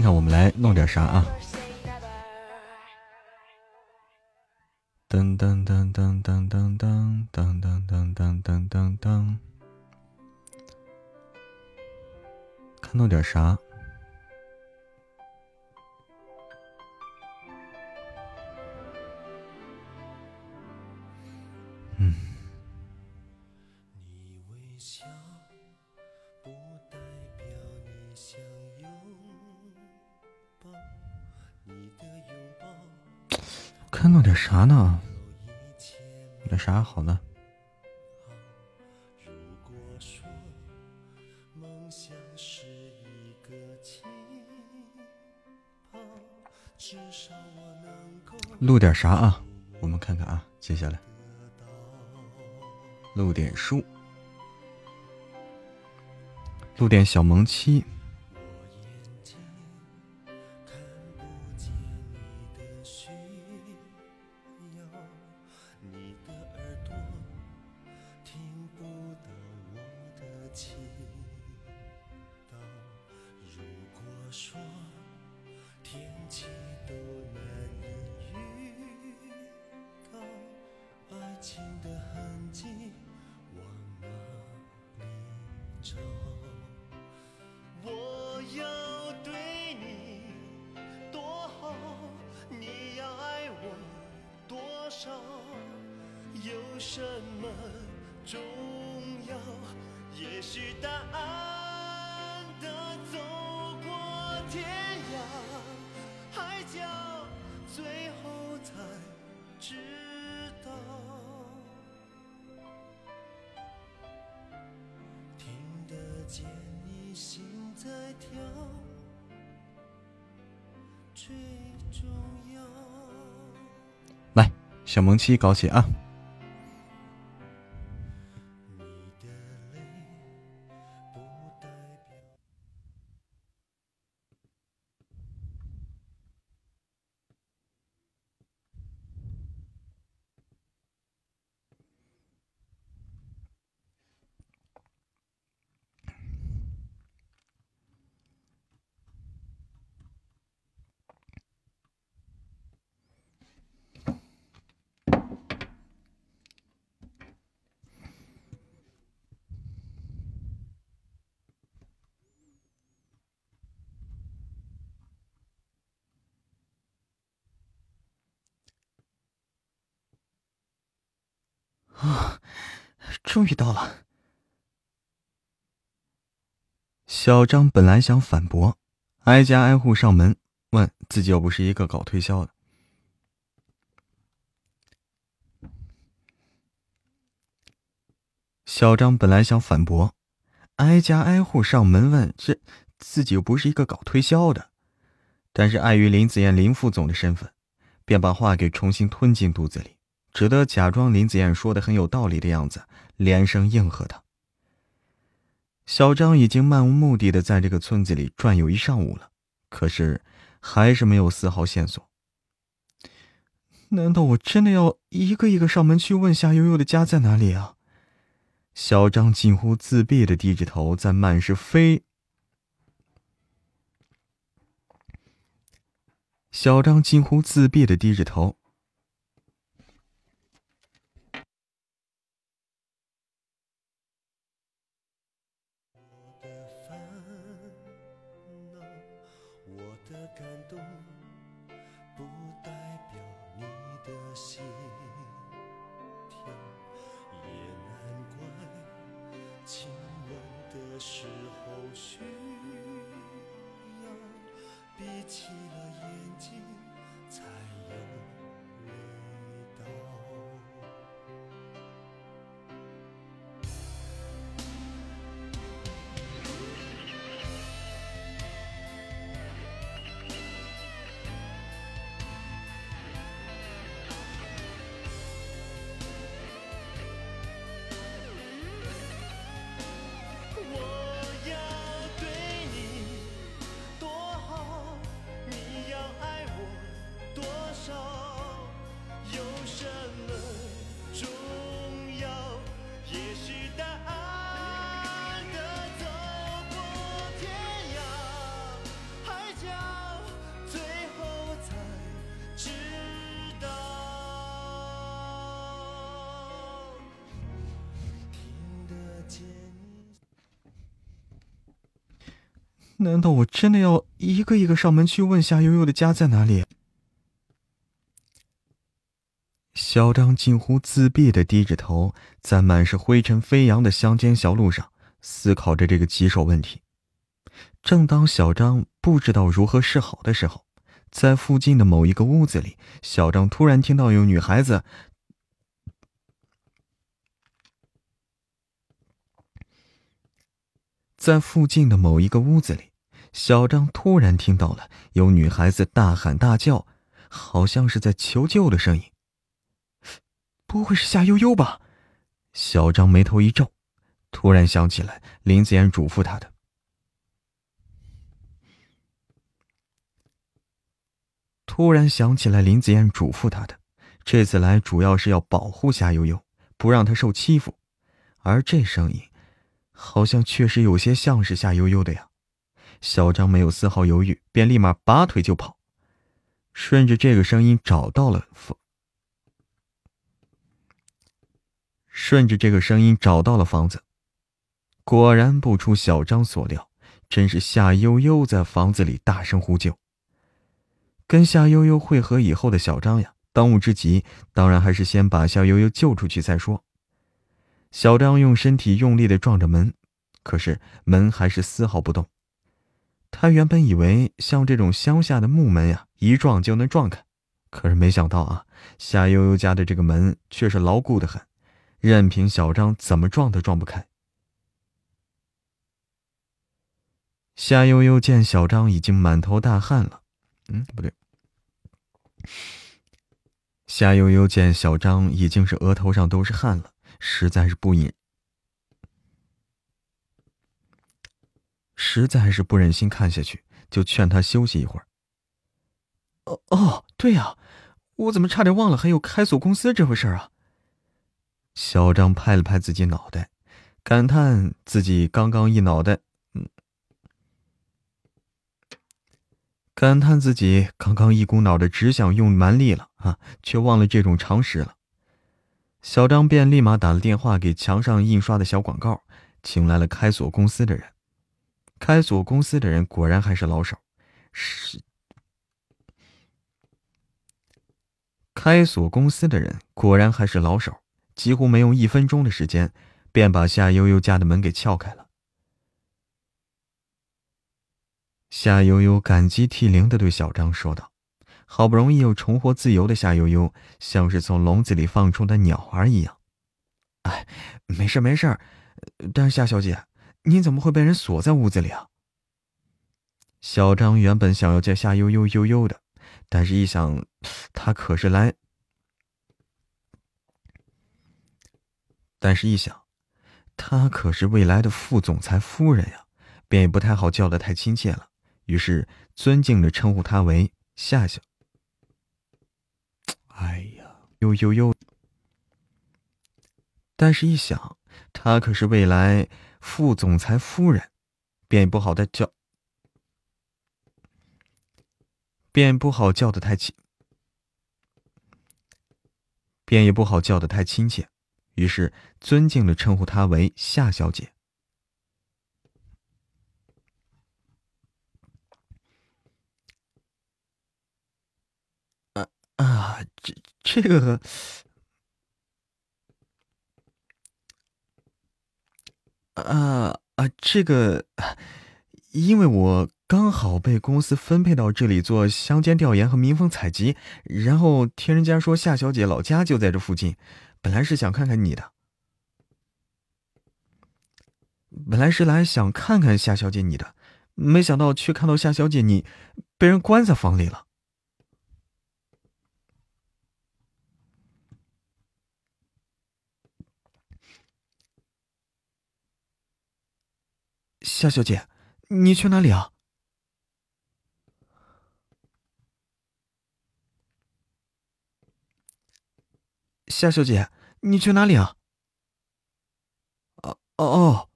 看，我们来弄点啥啊？噔噔噔噔噔噔噔噔噔噔噔噔噔噔，看弄点？啥录点啥啊？我们看看啊，接下来录点书，录点小萌妻。一起搞起啊。小张本来想反驳，挨家挨户上门，问自己又不是一个搞推销的。小张本来想反驳，挨家挨户上门问，这自己又不是一个搞推销的，但是碍于林子燕林副总的身份，便把话给重新吞进肚子里，只得假装林子燕说的很有道理的样子，连声应和他。小张已经漫无目的的在这个村子里转悠一上午了，可是还是没有丝毫线索。难道我真的要一个一个上门去问夏悠悠的家在哪里啊？小张近乎自闭的低着头，在满是飞。小张近乎自闭的低着头。难道我真的要一个一个上门去问夏悠悠的家在哪里？小张近乎自闭的低着头，在满是灰尘飞扬的乡间小路上思考着这个棘手问题。正当小张不知道如何是好的时候，在附近的某一个屋子里，小张突然听到有女孩子。在附近的某一个屋子里。小张突然听到了有女孩子大喊大叫，好像是在求救的声音。不会是夏悠悠吧？小张眉头一皱，突然想起来林子妍嘱咐他的。突然想起来林子妍嘱咐他的，这次来主要是要保护夏悠悠，不让她受欺负。而这声音，好像确实有些像是夏悠悠的呀。小张没有丝毫犹豫，便立马拔腿就跑，顺着这个声音找到了房，顺着这个声音找到了房子。果然不出小张所料，真是夏悠悠在房子里大声呼救。跟夏悠悠会合以后的小张呀，当务之急当然还是先把夏悠悠救出去再说。小张用身体用力的撞着门，可是门还是丝毫不动。他原本以为像这种乡下的木门呀，一撞就能撞开，可是没想到啊，夏悠悠家的这个门却是牢固的很，任凭小张怎么撞都撞不开。夏悠悠见小张已经满头大汗了，嗯，不对。夏悠悠见小张已经是额头上都是汗了，实在是不忍。实在是不忍心看下去，就劝他休息一会儿。哦哦，对呀，我怎么差点忘了还有开锁公司这回事啊？小张拍了拍自己脑袋，感叹自己刚刚一脑袋，嗯，感叹自己刚刚一股脑的只想用蛮力了啊，却忘了这种常识了。小张便立马打了电话给墙上印刷的小广告，请来了开锁公司的人。开锁公司的人果然还是老手，是开锁公司的人果然还是老手，几乎没用一分钟的时间，便把夏悠悠家的门给撬开了。夏悠悠感激涕零的对小张说道：“好不容易又重获自由的夏悠悠，像是从笼子里放出的鸟儿一样。”“哎，没事没事，但是夏小姐，你怎么会被人锁在屋子里啊？”小张原本想要叫夏悠悠悠悠的，但是一想，他可是来，但是一想，他可是未来的副总裁夫人呀，便也不太好叫的太亲切了。于是尊敬的称呼他为夏夏。哎呀，悠悠悠！但是，一想，他可是未来副总裁夫人，便不好再叫，便不好叫的太亲，便也不好叫的太亲切。于是尊敬的称呼她为夏小姐。啊啊，这这个，啊啊，这个，因为我刚好被公司分配到这里做乡间调研和民风采集，然后听人家说夏小姐老家就在这附近，本来是想看看你的，本来是来想看看夏小姐你的，没想到却看到夏小姐你被人关在房里了。夏小姐，你去哪里啊？夏小姐，你去哪里啊？哦哦哦！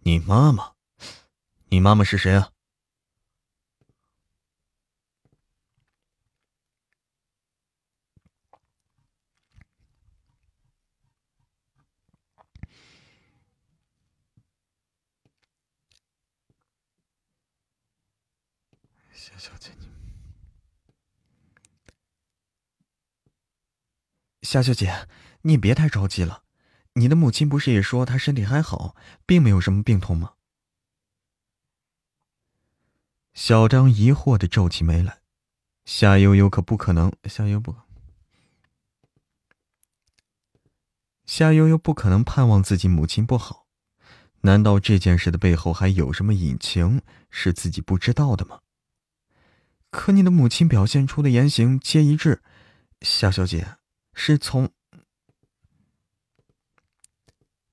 你妈妈？你妈妈是谁啊？夏小姐，你夏小姐，你别太着急了。你的母亲不是也说她身体还好，并没有什么病痛吗？小张疑惑的皱起眉来。夏悠悠可不可能？夏悠不，夏悠悠不可能盼望自己母亲不好。难道这件事的背后还有什么隐情是自己不知道的吗？可你的母亲表现出的言行皆一致，夏小姐是从……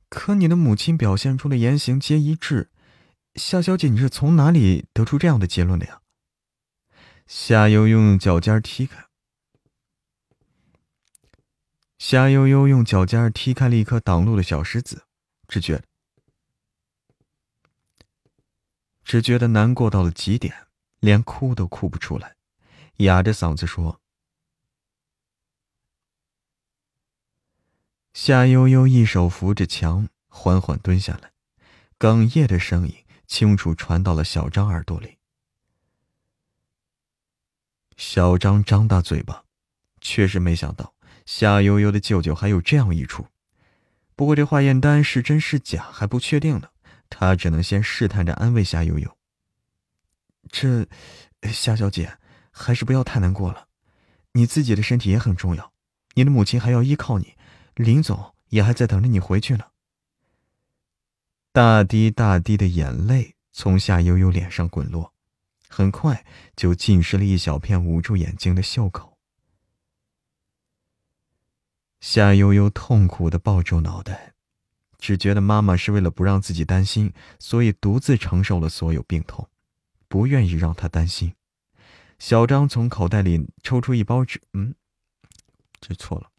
可你的母亲表现出的言行皆一致，夏小姐你是从哪里得出这样的结论的呀？夏悠悠用脚尖踢开，夏悠悠用脚尖踢开了一颗挡路的小石子，只觉得只觉得难过到了极点。连哭都哭不出来，哑着嗓子说：“夏悠悠一手扶着墙，缓缓蹲下来，哽咽的声音清楚传到了小张耳朵里。小张张大嘴巴，确实没想到夏悠悠的舅舅还有这样一出。不过这化验单是真是假还不确定呢，他只能先试探着安慰夏悠悠。”这，夏小姐，还是不要太难过了。你自己的身体也很重要，你的母亲还要依靠你，林总也还在等着你回去呢。大滴大滴的眼泪从夏悠悠脸上滚落，很快就浸湿了一小片捂住眼睛的袖口。夏悠悠痛苦的抱住脑袋，只觉得妈妈是为了不让自己担心，所以独自承受了所有病痛。不愿意让她担心。小张从口袋里抽出一包纸，嗯，这错了。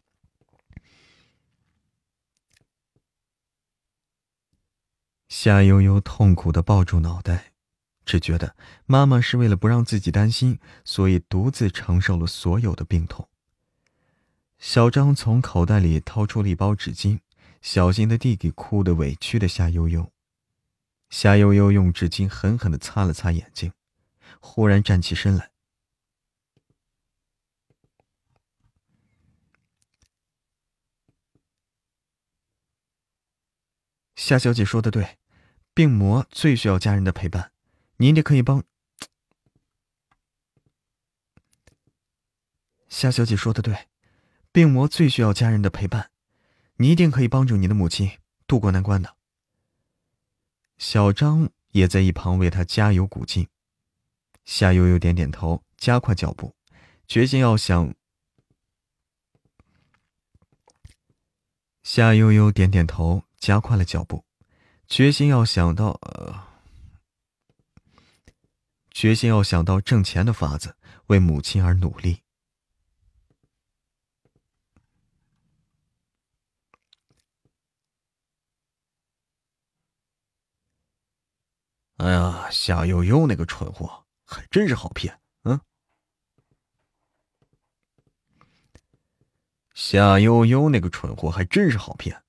夏悠悠痛苦的抱住脑袋，只觉得妈妈是为了不让自己担心，所以独自承受了所有的病痛。小张从口袋里掏出了一包纸巾，小心的递给哭得委屈的夏悠悠。夏悠悠用纸巾狠狠的擦了擦眼睛，忽然站起身来。夏小姐说的对，病魔最需要家人的陪伴，你一定可以帮。夏小姐说的对，病魔最需要家人的陪伴，你一定可以帮助你的母亲渡过难关的。小张也在一旁为他加油鼓劲。夏悠悠点点头，加快脚步，决心要想。夏悠悠点点头，加快了脚步，决心要想到，决心要想到挣钱的法子，为母亲而努力。哎呀，夏悠悠那个蠢货！还真是好骗，嗯。夏悠悠那个蠢货还真是好骗，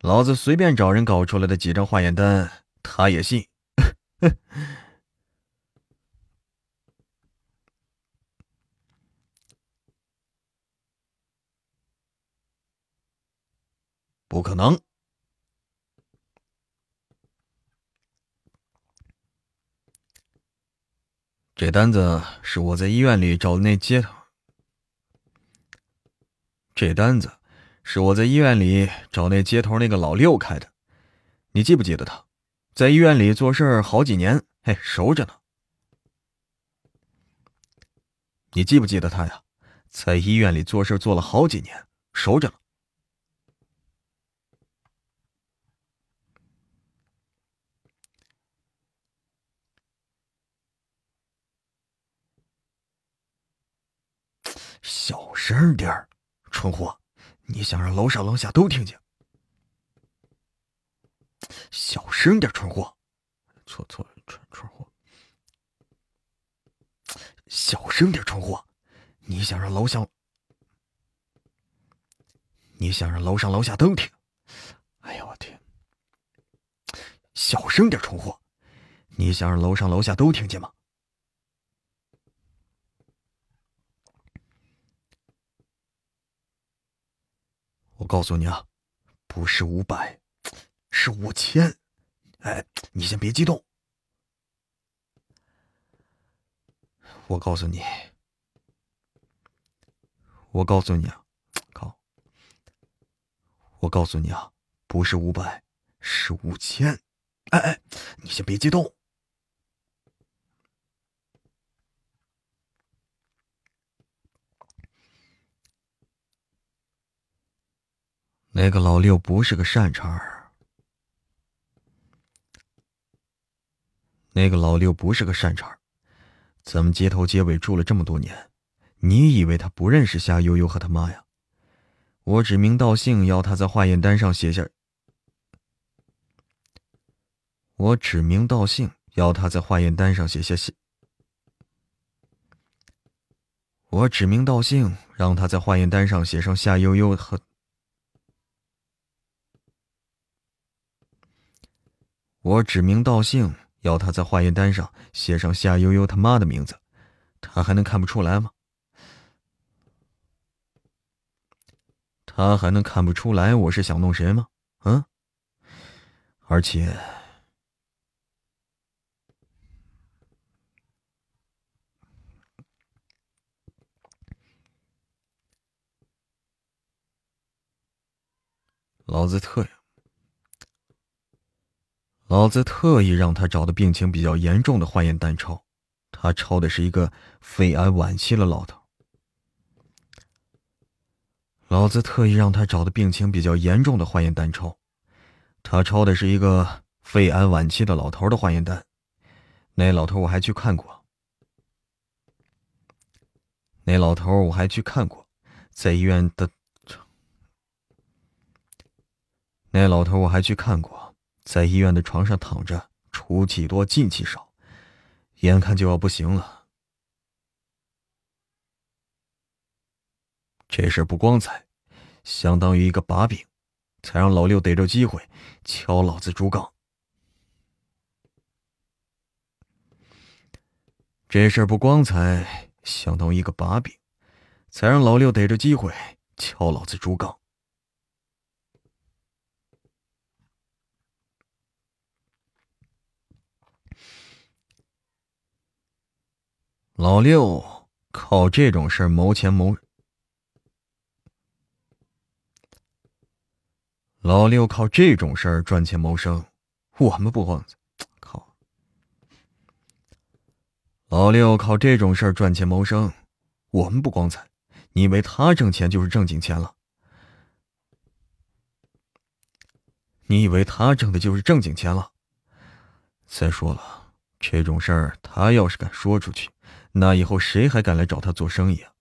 老子随便找人搞出来的几张化验单，他也信。不可能。这单子是我在医院里找的那接头。这单子是我在医院里找那接头那个老六开的，你记不记得他？在医院里做事好几年，嘿，熟着呢。你记不记得他呀？在医院里做事做了好几年，熟着呢。小声点儿，蠢货！你想让楼上楼下都听见？小声点，蠢货！错错，蠢蠢货！小声点，蠢货！你想让楼上，你想让楼上楼下都听？哎呀，我天！小声点，蠢货！你想让楼上楼下都听见吗？我告诉你啊，不是五百，是五千。哎，你先别激动。我告诉你，我告诉你啊，靠！我告诉你啊，不是五百，是五千。哎哎，你先别激动。那个老六不是个善茬儿。那个老六不是个善茬儿，咱们街头街尾住了这么多年，你以为他不认识夏悠悠和他妈呀？我指名道姓要他在化验单上写下。我指名道姓要他在化验单上写下写。我指名道姓让他在化验单上写上夏悠悠和。我指名道姓要他在化验单上写上夏悠悠他妈的名字，他还能看不出来吗？他还能看不出来我是想弄谁吗？嗯？而且，老子特。老子特意让他找的病情比较严重的化验单抄，他抄的是一个肺癌晚期的老头。老子特意让他找的病情比较严重的化验单抄，他抄的是一个肺癌晚期的老头的化验单。那老头我还去看过，那老头我还去看过，在医院的。那老头我还去看过。在医院的床上躺着，出气多进气少，眼看就要不行了。这事不光彩，相当于一个把柄，才让老六逮着机会敲老子竹杠。这事不光彩，相当于一个把柄，才让老六逮着机会敲老子竹杠。老六靠这种事儿谋钱谋，老六靠这种事儿赚钱谋生，我们不光靠。老六靠这种事儿赚钱谋生，我们不光彩。你以为他挣钱就是正经钱了？你以为他挣的就是正经钱了？再说了，这种事儿他要是敢说出去，那以后谁还敢来找他做生意啊？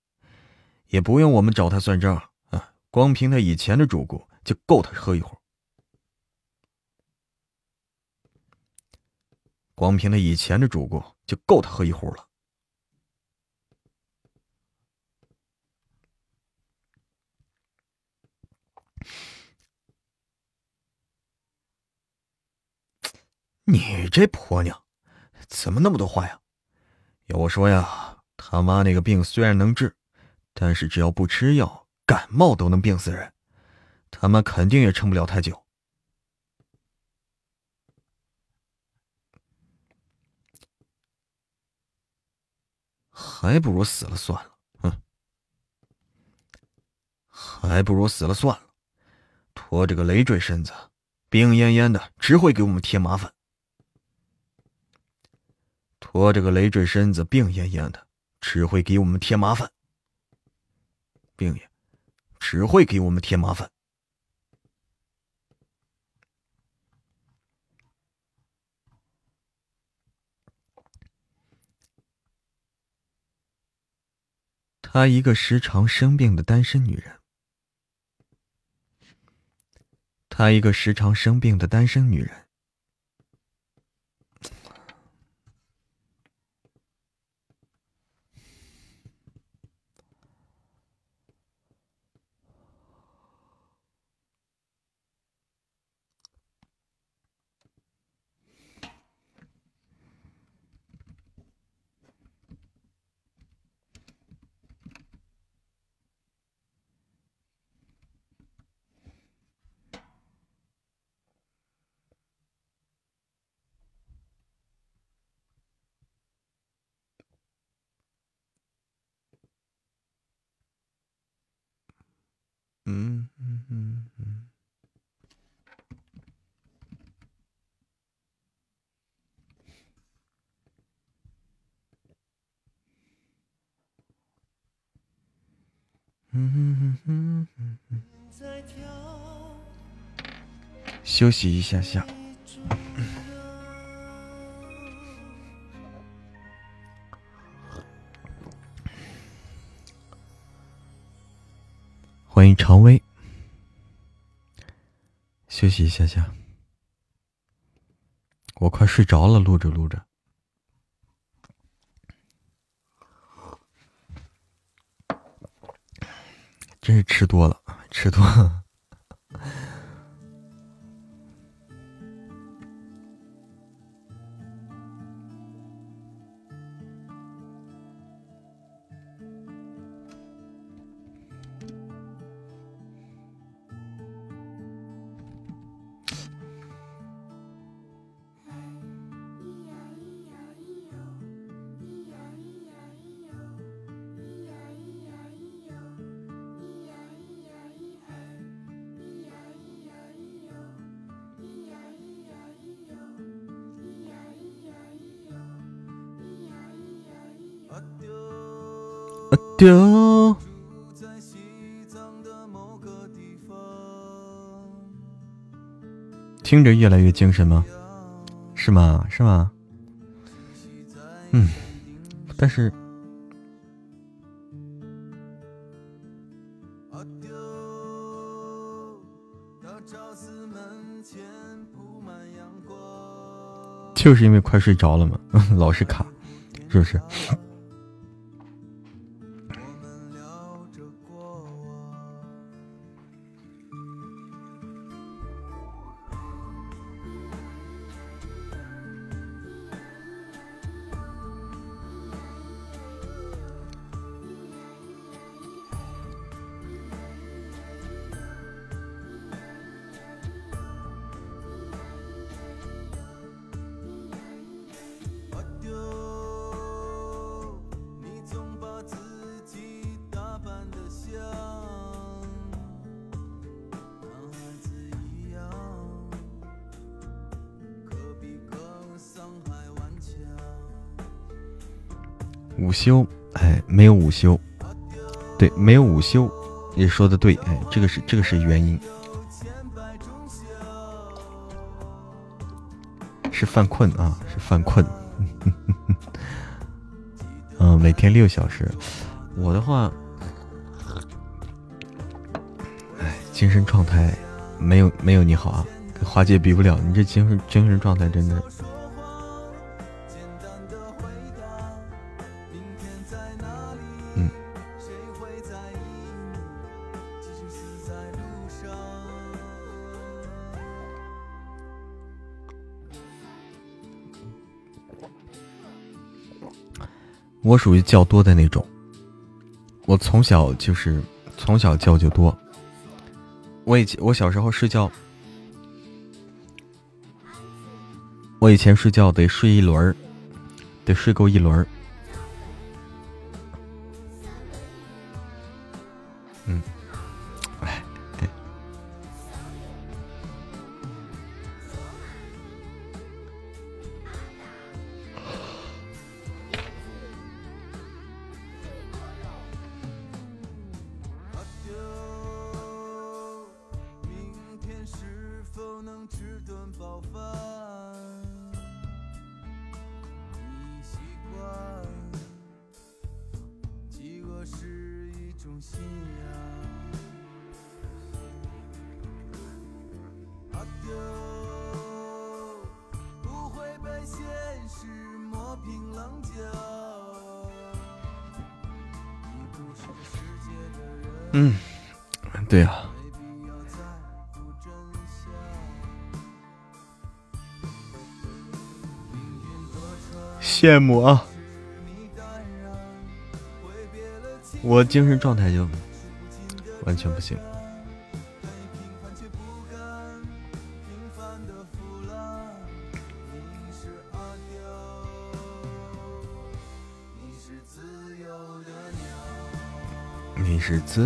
也不用我们找他算账啊，光凭他以前的主顾就够他喝一壶。光凭他以前的主顾就够他喝一壶了。你这婆娘，怎么那么多话呀？要我说呀，他妈那个病虽然能治，但是只要不吃药，感冒都能病死人。他妈肯定也撑不了太久，还不如死了算了。哼，还不如死了算了。拖着个累赘身子，病恹恹的，只会给我们添麻烦。拖着个累赘身子，病恹恹的，只会给我们添麻烦。病也，只会给我们添麻烦。她一个时常生病的单身女人。她一个时常生病的单身女人。嗯嗯嗯嗯。嗯嗯嗯嗯休息一下下。欢迎常威，休息一下下，我快睡着了，录着录着，真是吃多了，吃多。了。丢。听着越来越精神吗？是吗？是吗？嗯，但是，就是因为快睡着了嘛，老是卡，是不是？休，哎，没有午休，对，没有午休，也说的对，哎，这个是这个是原因，是犯困啊，是犯困，嗯，每天六小时，我的话，哎，精神状态没有没有你好啊，跟花姐比不了，你这精神精神状态真的。我属于觉多的那种，我从小就是从小觉就多。我以前我小时候睡觉，我以前睡觉得睡一轮儿，得睡够一轮儿。羡慕啊！我精神状态就完全不行。你是自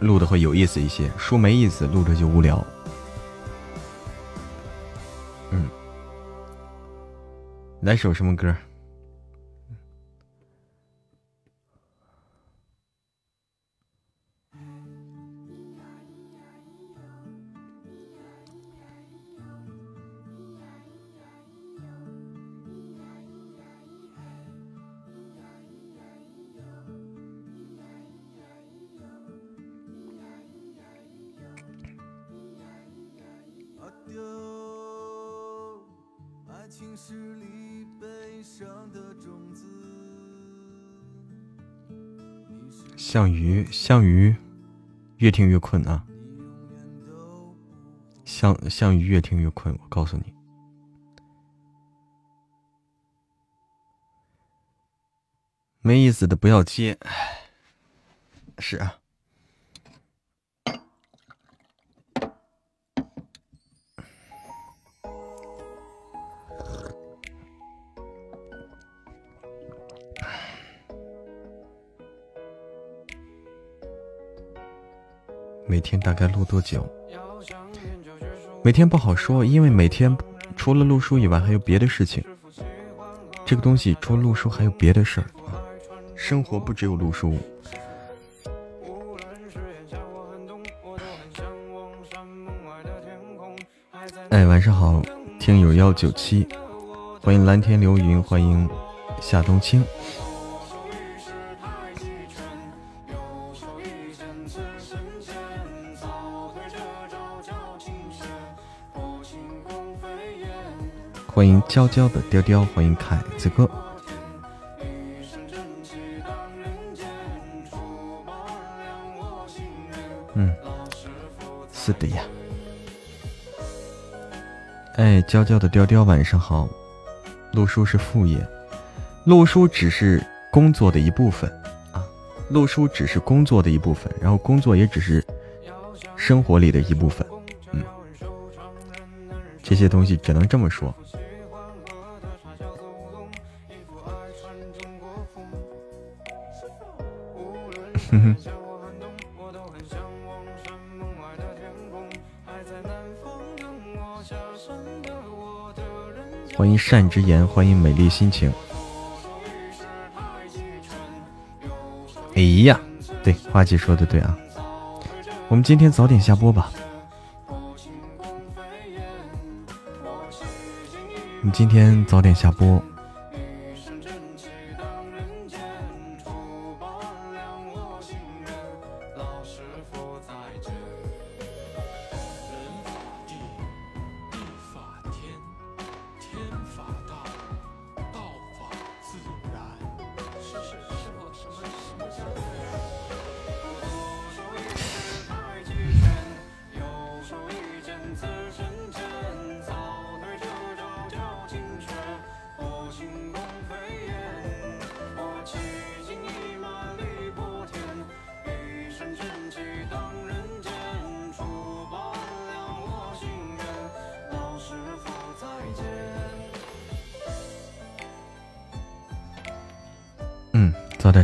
录的会有意思一些；书没意思，录着就无聊。嗯，来首什么歌？项羽，项羽，越听越困啊！项项羽越听越困，我告诉你，没意思的不要接，是啊。每天大概录多久？每天不好说，因为每天除了录书以外还有别的事情。这个东西除了录书还有别的事儿啊，生活不只有录书。哎，晚上好，听友幺九七，欢迎蓝天流云，欢迎夏冬青。欢迎娇娇的雕雕，欢迎凯子哥。嗯，是的呀。哎，娇娇的雕雕，晚上好。陆叔是副业，陆叔只是工作的一部分啊，陆叔只是工作的一部分，然后工作也只是生活里的一部分。嗯，这些东西只能这么说。善之言，欢迎美丽心情。哎呀，对，花姐说的对啊，我们今天早点下播吧。你今天早点下播。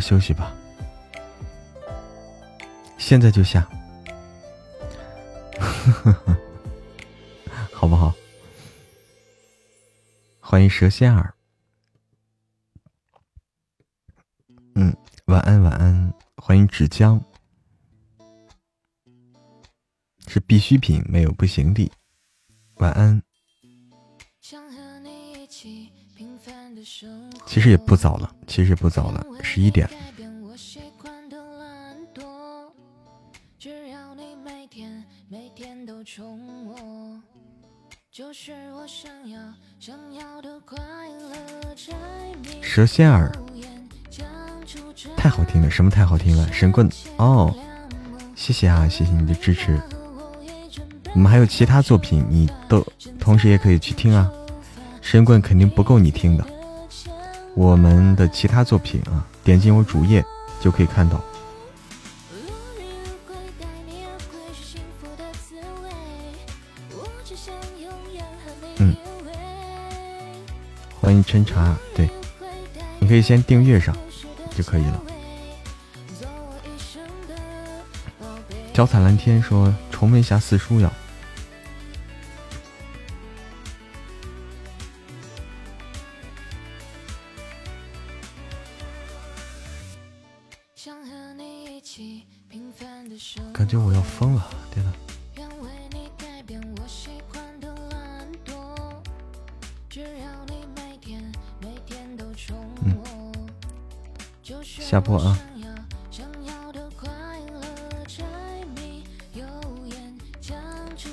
休息吧，现在就下，好不好？欢迎蛇仙儿，嗯，晚安晚安，欢迎纸浆，是必需品，没有不行的，晚安。其实也不早了，其实不早了，十一点。蛇仙儿，太好听了，什么太好听了？神棍哦，谢谢啊，谢谢你的支持。我们还有其他作品，你都同时也可以去听啊。神棍肯定不够你听的。我们的其他作品啊，点进我主页就可以看到。嗯，欢迎琛茶，对，你可以先订阅上就可以了。脚踩蓝天说重温一下四叔要。下播啊！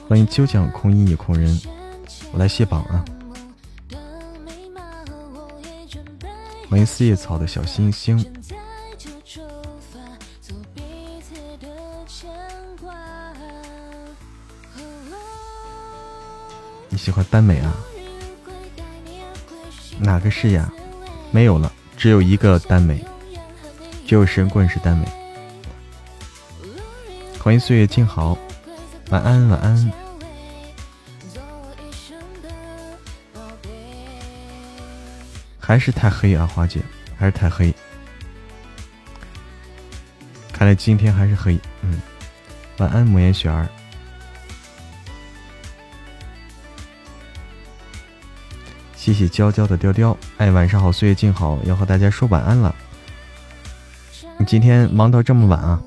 欢迎究竟空音也空人，我来卸榜啊！欢迎四叶草的小星星。你喜欢耽美啊？哪个是呀？没有了，只有一个耽美，只有神棍是耽美。欢迎岁月静好，晚安晚安。还是太黑啊，花姐，还是太黑。看来今天还是黑。嗯，晚安，母岩雪儿。谢谢娇娇的雕雕，哎，晚上好，岁月静好，要和大家说晚安了。今天忙到这么晚啊！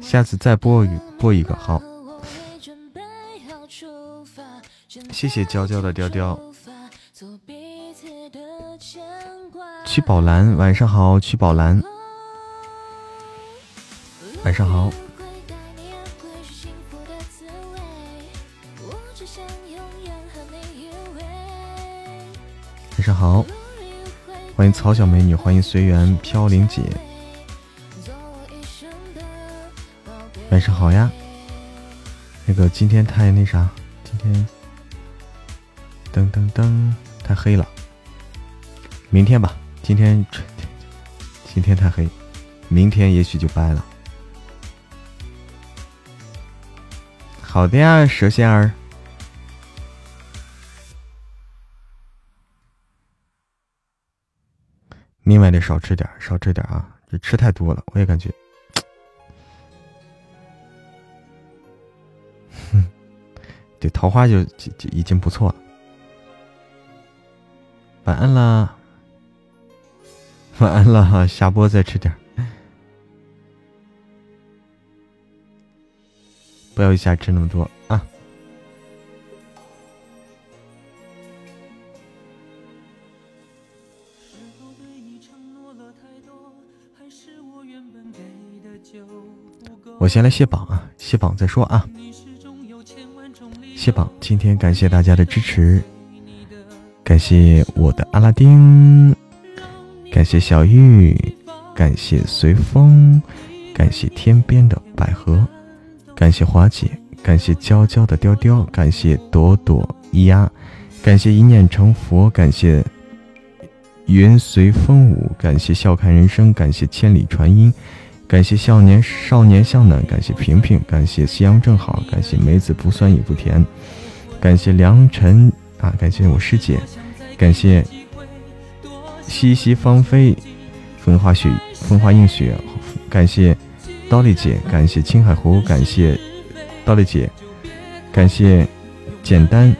下次再播一播一个好。谢谢娇娇的雕雕。去宝蓝，晚上好。去宝蓝，晚上好。晚上好。欢迎曹小美女，欢迎随缘飘零姐，晚上好呀。那个今天太那啥，今天噔噔噔太黑了，明天吧。今天今天太黑，明天也许就白了。好的呀，蛇仙儿。另外得少吃点，少吃点啊！这吃太多了，我也感觉。哼，这桃花就就就已经不错了。晚安啦，晚安了，下播再吃点，不要一下吃那么多我先来卸榜啊，卸榜再说啊。卸榜，今天感谢大家的支持，感谢我的阿拉丁，感谢小玉，感谢随风，感谢天边的百合，感谢华姐，感谢娇娇的雕雕，感谢朵朵咿呀，感谢一念成佛，感谢云随风舞，感谢笑看人生，感谢千里传音。感谢少年少年向南，感谢平平，感谢夕阳正好，感谢梅子不酸也不甜，感谢良辰啊，感谢我师姐，感谢西西芳菲，风花雪风花映雪，感谢刀丽姐，感谢青海湖，感谢刀丽姐，感谢简单，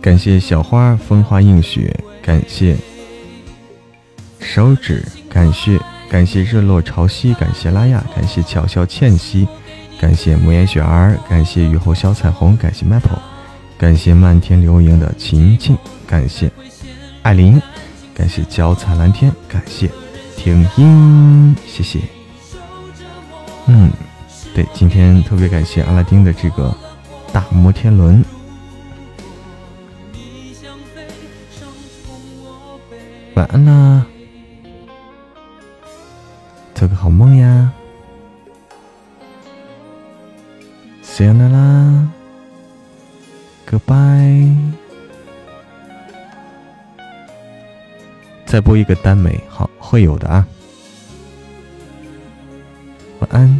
感谢小花风花映雪，感谢。手指，感谢感谢日落潮汐，感谢拉雅，感谢巧笑倩兮，感谢慕言雪儿，感谢雨后小彩虹，感谢 Maple，感谢漫天流萤的晴晴，感谢艾琳，感谢脚踩蓝天，感谢听音，谢谢。嗯，对，今天特别感谢阿拉丁的这个大摩天轮。晚安啦。做个好梦呀，See you later，Goodbye。再播一个耽美，好，会有的啊。晚安。